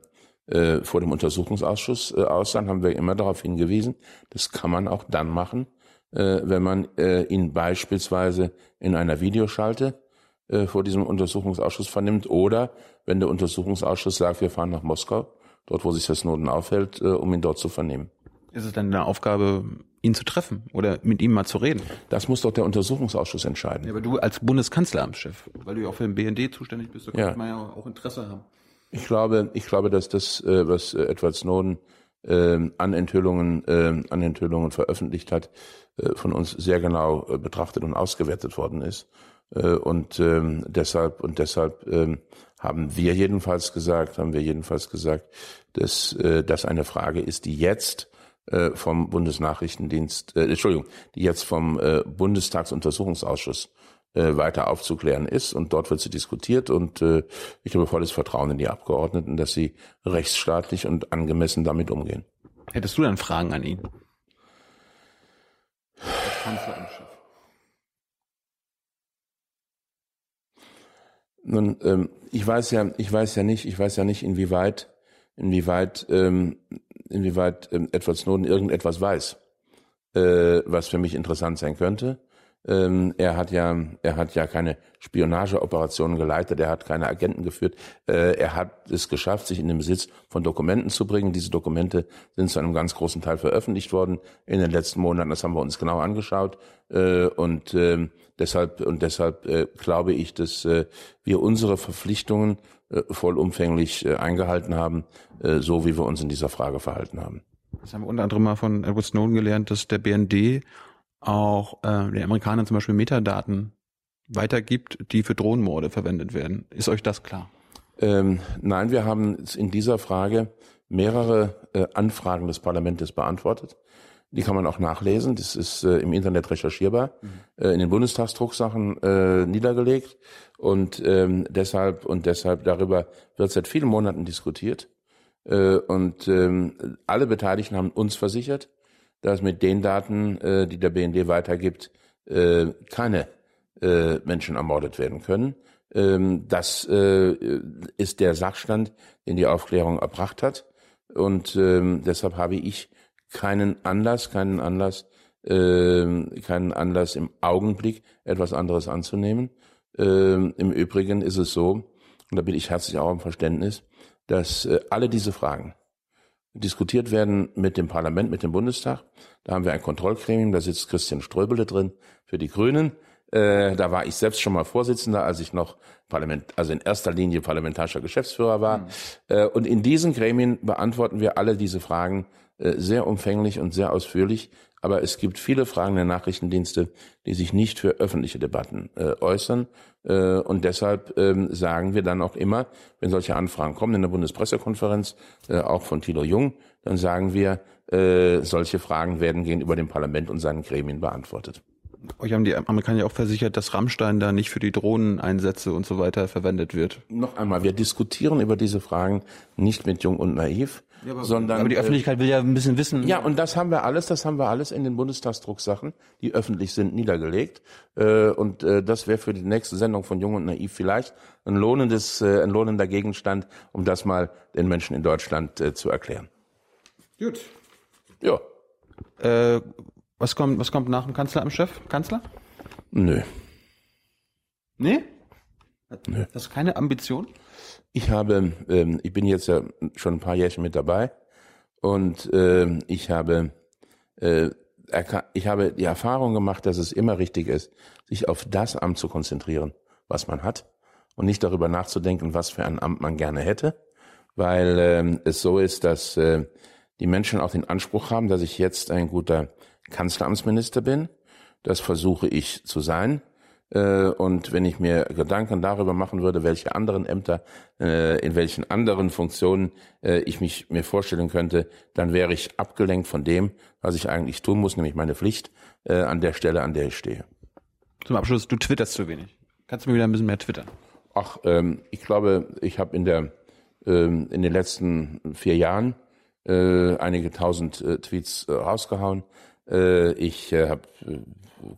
äh, vor dem Untersuchungsausschuss äh, aus sein, haben wir immer darauf hingewiesen, das kann man auch dann machen, äh, wenn man äh, ihn beispielsweise in einer Videoschalte äh, vor diesem Untersuchungsausschuss vernimmt oder wenn der Untersuchungsausschuss sagt, wir fahren nach Moskau, dort wo sich der Snowden aufhält, äh, um ihn dort zu vernehmen. Ist es dann eine Aufgabe, ihn zu treffen oder mit ihm mal zu reden? Das muss doch der Untersuchungsausschuss entscheiden. Ja, aber du als Bundeskanzleramtschef, weil du ja auch für den BND zuständig bist, da ja. könnte man ja auch Interesse haben. Ich glaube, ich glaube, dass das, äh, was äh, Edward Snowden äh, an Enthüllungen, äh, an Enthüllungen veröffentlicht hat, äh, von uns sehr genau betrachtet und ausgewertet worden ist. Und ähm, deshalb und deshalb ähm, haben wir jedenfalls gesagt, haben wir jedenfalls gesagt, dass das eine Frage ist, die jetzt vom Bundesnachrichtendienst, äh, Entschuldigung, die jetzt vom äh, Bundestagsuntersuchungsausschuss äh, weiter aufzuklären ist. Und dort wird sie diskutiert. Und äh, ich habe volles Vertrauen in die Abgeordneten, dass sie rechtsstaatlich und angemessen damit umgehen. Hättest du dann Fragen an ihn? Nun, ähm, ich weiß ja, ich weiß ja nicht, ich weiß ja nicht, inwieweit, inwieweit, ähm, inwieweit ähm, Edward Snowden irgendetwas weiß, äh, was für mich interessant sein könnte. Ähm, er hat ja, er hat ja keine Spionageoperationen geleitet, er hat keine Agenten geführt. Äh, er hat es geschafft, sich in den Besitz von Dokumenten zu bringen. Diese Dokumente sind zu einem ganz großen Teil veröffentlicht worden in den letzten Monaten. Das haben wir uns genau angeschaut. Äh, und äh, deshalb, und deshalb äh, glaube ich, dass äh, wir unsere Verpflichtungen äh, vollumfänglich eingehalten haben, so wie wir uns in dieser Frage verhalten haben. Das haben wir unter anderem mal von Edward Snowden gelernt, dass der BND auch äh, den Amerikanern zum Beispiel Metadaten weitergibt, die für Drohnenmorde verwendet werden. Ist euch das klar? Ähm, nein, wir haben in dieser Frage mehrere äh, Anfragen des Parlaments beantwortet. Die kann man auch nachlesen. Das ist äh, im Internet recherchierbar, mhm. äh, in den Bundestagsdrucksachen äh, niedergelegt und ähm, deshalb und deshalb darüber wird seit vielen Monaten diskutiert. Äh, und ähm, alle Beteiligten haben uns versichert, dass mit den Daten, äh, die der BND weitergibt, äh, keine äh, Menschen ermordet werden können. Ähm, das äh, ist der Sachstand, den die Aufklärung erbracht hat. Und ähm, deshalb habe ich keinen Anlass, keinen Anlass, äh, keinen Anlass im Augenblick etwas anderes anzunehmen. Ähm, Im Übrigen ist es so, und da bitte ich herzlich auch um Verständnis, dass äh, alle diese Fragen diskutiert werden mit dem Parlament, mit dem Bundestag. Da haben wir ein Kontrollgremium, da sitzt Christian Ströbele drin für die Grünen. Äh, da war ich selbst schon mal Vorsitzender, als ich noch Parlament, also in erster Linie parlamentarischer Geschäftsführer war. Mhm. Äh, und in diesen Gremien beantworten wir alle diese Fragen äh, sehr umfänglich und sehr ausführlich. Aber es gibt viele Fragen der Nachrichtendienste, die sich nicht für öffentliche Debatten äh, äußern. Äh, und deshalb ähm, sagen wir dann auch immer, wenn solche Anfragen kommen in der Bundespressekonferenz, äh, auch von Thilo Jung, dann sagen wir, äh, solche Fragen werden gegenüber dem Parlament und seinen Gremien beantwortet. Euch haben die Amerikaner ja auch versichert, dass Rammstein da nicht für die Drohneneinsätze und so weiter verwendet wird. Noch einmal, wir diskutieren über diese Fragen nicht mit Jung und Naiv, ja, aber, sondern. Aber die Öffentlichkeit will ja ein bisschen wissen. Ja, und das haben wir alles, das haben wir alles in den Bundestagsdrucksachen, die öffentlich sind, niedergelegt. Äh, und äh, das wäre für die nächste Sendung von Jung und Naiv vielleicht ein lohnendes, äh, ein lohnender Gegenstand, um das mal den Menschen in Deutschland zu erklären. Gut. Ja. Äh, was kommt, was kommt nach dem Kanzleramtschef? Kanzler? Nö. Nee? Nö. Hast du keine Ambition? Ich habe, ähm, ich bin jetzt ja schon ein paar Jährchen mit dabei und ähm, ich habe, äh, ich habe die Erfahrung gemacht, dass es immer richtig ist, sich auf das Amt zu konzentrieren, was man hat und nicht darüber nachzudenken, was für ein Amt man gerne hätte, weil ähm, es so ist, dass äh, die Menschen auch den Anspruch haben, dass ich jetzt ein guter Kanzleramtsminister bin. Das versuche ich zu sein. Äh, und wenn ich mir Gedanken darüber machen würde, welche anderen Ämter, äh, in welchen anderen Funktionen äh, ich mich mir vorstellen könnte, dann wäre ich abgelenkt von dem, was ich eigentlich tun muss, nämlich meine Pflicht an der Stelle, an der ich stehe. Zum Abschluss, du twitterst zu wenig. Kannst du mir wieder ein bisschen mehr twittern? Ach, ähm, ich glaube, ich habe in der ähm, in den letzten vier Jahren einige tausend Tweets rausgehauen. Äh, ich äh, habe, äh,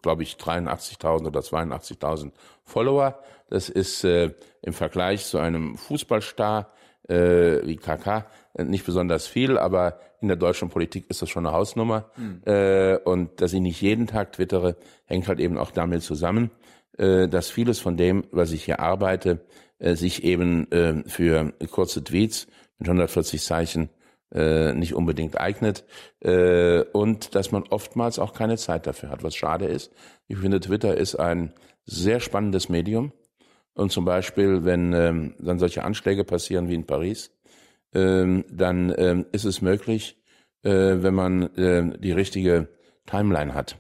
glaube ich, 83.000 oder 82.000 Follower. Das ist im Vergleich zu einem Fußballstar wie KK nicht besonders viel, aber in der deutschen Politik ist das schon eine Hausnummer. Mhm. Und dass ich nicht jeden Tag twittere, hängt halt eben auch damit zusammen, dass vieles von dem, was ich hier arbeite, sich eben für kurze Tweets mit 140 Zeichen äh, nicht unbedingt eignet äh, und dass man oftmals auch keine Zeit dafür hat, was schade ist. Ich finde, Twitter ist ein sehr spannendes Medium und zum Beispiel, wenn ähm, dann solche Anschläge passieren wie in Paris, ähm, dann ähm, ist es möglich, äh, wenn man äh, die richtige Timeline hat.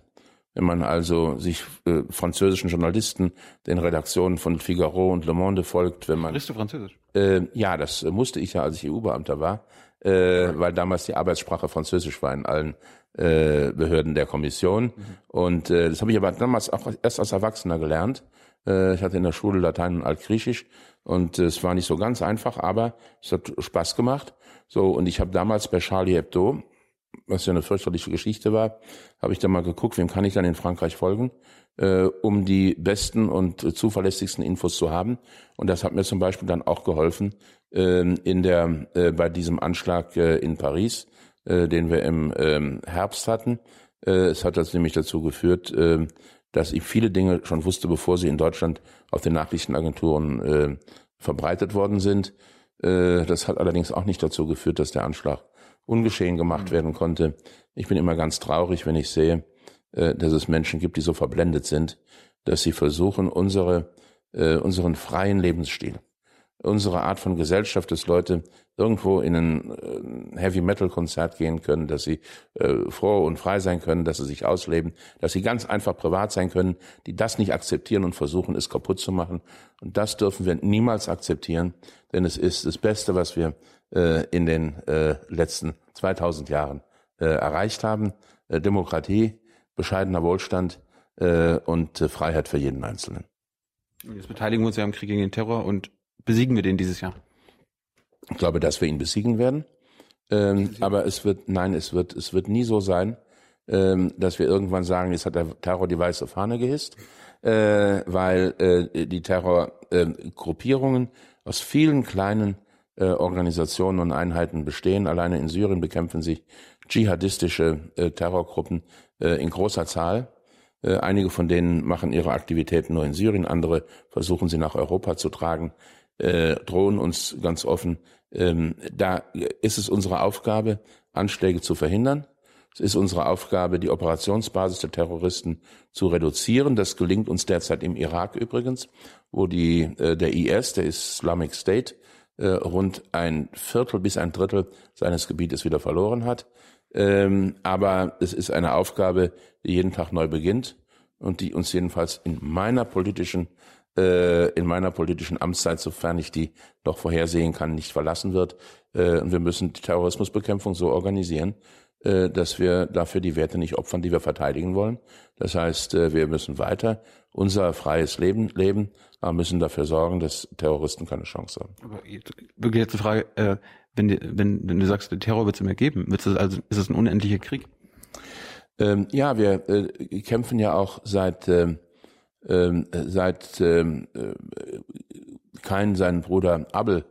Wenn man also sich äh, französischen Journalisten, den Redaktionen von Figaro und Le Monde folgt, wenn man. Bist du Französisch? Äh, ja, das musste ich ja, als ich EU-Beamter war äh, weil damals die Arbeitssprache Französisch war in allen äh, Behörden der Kommission. Und äh, das habe ich aber damals auch erst als Erwachsener gelernt. Äh, ich hatte in der Schule Latein und Altgriechisch und äh, es war nicht so ganz einfach, aber es hat Spaß gemacht. So und ich habe damals bei Charlie Hebdo, was ja eine fürchterliche Geschichte war, habe ich dann mal geguckt, wem kann ich dann in Frankreich folgen, äh, um die besten und zuverlässigsten Infos zu haben. Und das hat mir zum Beispiel dann auch geholfen, in der, äh, bei diesem Anschlag äh, in Paris, äh, den wir im ähm, Herbst hatten. Es hat das nämlich dazu geführt, ähm, dass ich viele Dinge schon wusste, bevor sie in Deutschland auf den Nachrichtenagenturen verbreitet worden sind. Das hat allerdings auch nicht dazu geführt, dass der Anschlag ungeschehen gemacht mhm. werden konnte. Ich bin immer ganz traurig, wenn ich sehe, dass es Menschen gibt, die so verblendet sind, dass sie versuchen, unsere, unseren freien Lebensstil, unsere Art von Gesellschaft, dass Leute irgendwo in ein äh, Heavy Metal Konzert gehen können, dass sie äh, froh und frei sein können, dass sie sich ausleben, dass sie ganz einfach privat sein können, die das nicht akzeptieren und versuchen, es kaputt zu machen. Und das dürfen wir niemals akzeptieren, denn es ist das Beste, was wir äh, in den äh, letzten 2000 Jahren äh, erreicht haben. Äh, Demokratie, bescheidener Wohlstand und Freiheit für jeden Einzelnen. Jetzt beteiligen wir uns ja am Krieg gegen den Terror und besiegen wir den dieses Jahr. Ich glaube, dass wir ihn besiegen werden. Ähm, aber es wird, nein, es wird, es wird nie so sein, ähm, dass wir irgendwann sagen, jetzt hat der Terror die weiße Fahne gehisst, äh, weil äh, die Terrorgruppierungen äh, aus vielen kleinen äh, Organisationen und Einheiten bestehen. Alleine in Syrien bekämpfen sich dschihadistische äh, Terrorgruppen äh, in großer Zahl. Einige von denen machen ihre Aktivitäten nur in Syrien, andere versuchen sie nach Europa zu tragen äh, drohen uns ganz offen. Ähm, da ist es unsere Aufgabe, Anschläge zu verhindern. Es ist unsere Aufgabe, die Operationsbasis der Terroristen zu reduzieren. Das gelingt uns derzeit im Irak übrigens, wo die, äh, der IS, der Islamic State, äh, rund ein Viertel bis ein Drittel seines Gebietes wieder verloren hat. Ähm, aber es ist eine Aufgabe, die jeden Tag neu beginnt und die uns jedenfalls in meiner politischen äh, in meiner politischen Amtszeit, sofern ich die doch vorhersehen kann, nicht verlassen wird. Äh, und wir müssen die Terrorismusbekämpfung so organisieren, äh, dass wir dafür die Werte nicht opfern, die wir verteidigen wollen. Das heißt, wir müssen weiter unser freies Leben leben, aber müssen dafür sorgen, dass Terroristen keine Chance haben. Aber jetzt, wirklich jetzt die Frage, äh, wenn, die, wenn, wenn du sagst, der Terror wird es immer geben, wird es also, ist es ein unendlicher Krieg? Ähm, ja, wir äh, kämpfen ja auch seit ähm, ähm, seit ähm, äh, Kain seinen Bruder Abel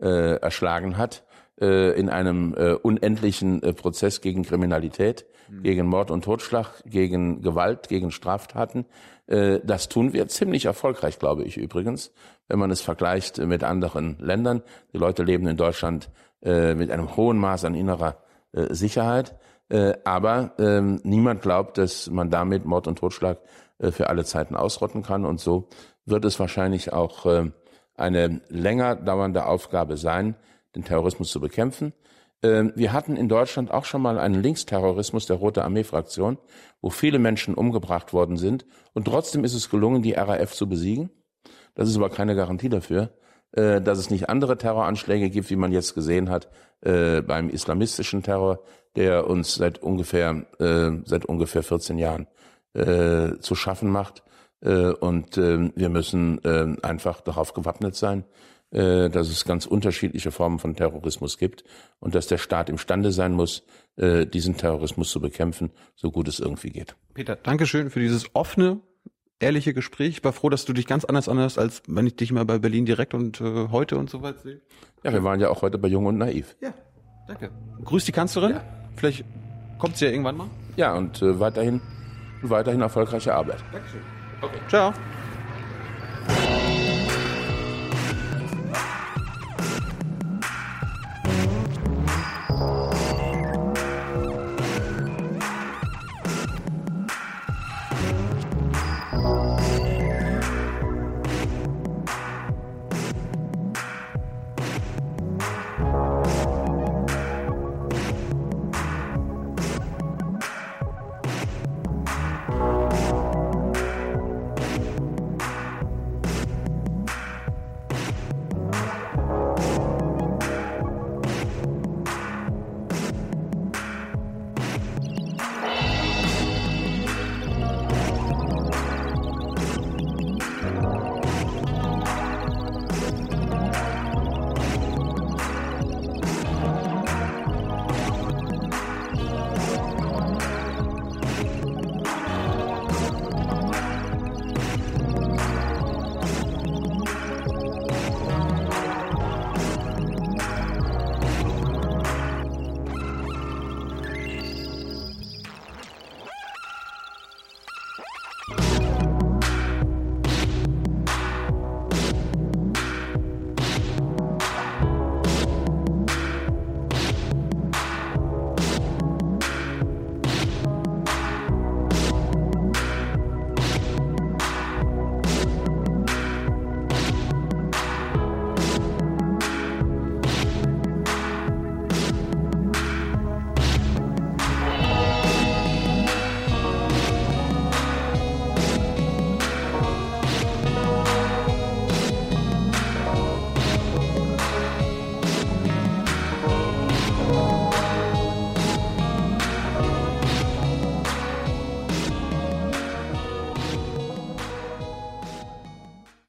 äh, erschlagen hat, äh, in einem äh, unendlichen äh, Prozess gegen Kriminalität, mhm. gegen Mord und Totschlag, gegen Gewalt, gegen Straftaten. Äh, das tun wir ziemlich erfolgreich, glaube ich übrigens, wenn man es vergleicht mit anderen Ländern. Die Leute leben in Deutschland äh, mit einem hohen Maß an innerer äh, Sicherheit. Äh, aber ähm, niemand glaubt, dass man damit Mord und Totschlag äh, für alle Zeiten ausrotten kann. Und so wird es wahrscheinlich auch äh, eine länger dauernde Aufgabe sein, den Terrorismus zu bekämpfen. Ähm, wir hatten in Deutschland auch schon mal einen Linksterrorismus der Rote Armee-Fraktion, wo viele Menschen umgebracht worden sind. Und trotzdem ist es gelungen, die RAF zu besiegen. Das ist aber keine Garantie dafür, äh, dass es nicht andere Terroranschläge gibt, wie man jetzt gesehen hat beim islamistischen Terror, der uns seit ungefähr seit ungefähr 14 Jahren äh, zu schaffen macht. Äh, und äh, wir müssen äh, einfach darauf gewappnet sein, äh, dass es ganz unterschiedliche Formen von Terrorismus gibt und dass der Staat imstande sein muss, äh, diesen Terrorismus zu bekämpfen, so gut es irgendwie geht. Peter, Dankeschön für dieses offene, ehrliche Gespräch. Ich war froh, dass du dich ganz anders anhörst, als wenn ich dich mal bei Berlin direkt und äh, heute und so weit sehe. Ja, wir waren ja auch heute bei Jung und Naiv. Ja, danke. Grüß die Kanzlerin. Ja. Vielleicht kommt sie ja irgendwann mal. Ja, und äh, weiterhin weiterhin erfolgreiche Arbeit. Dankeschön. Okay. Ciao.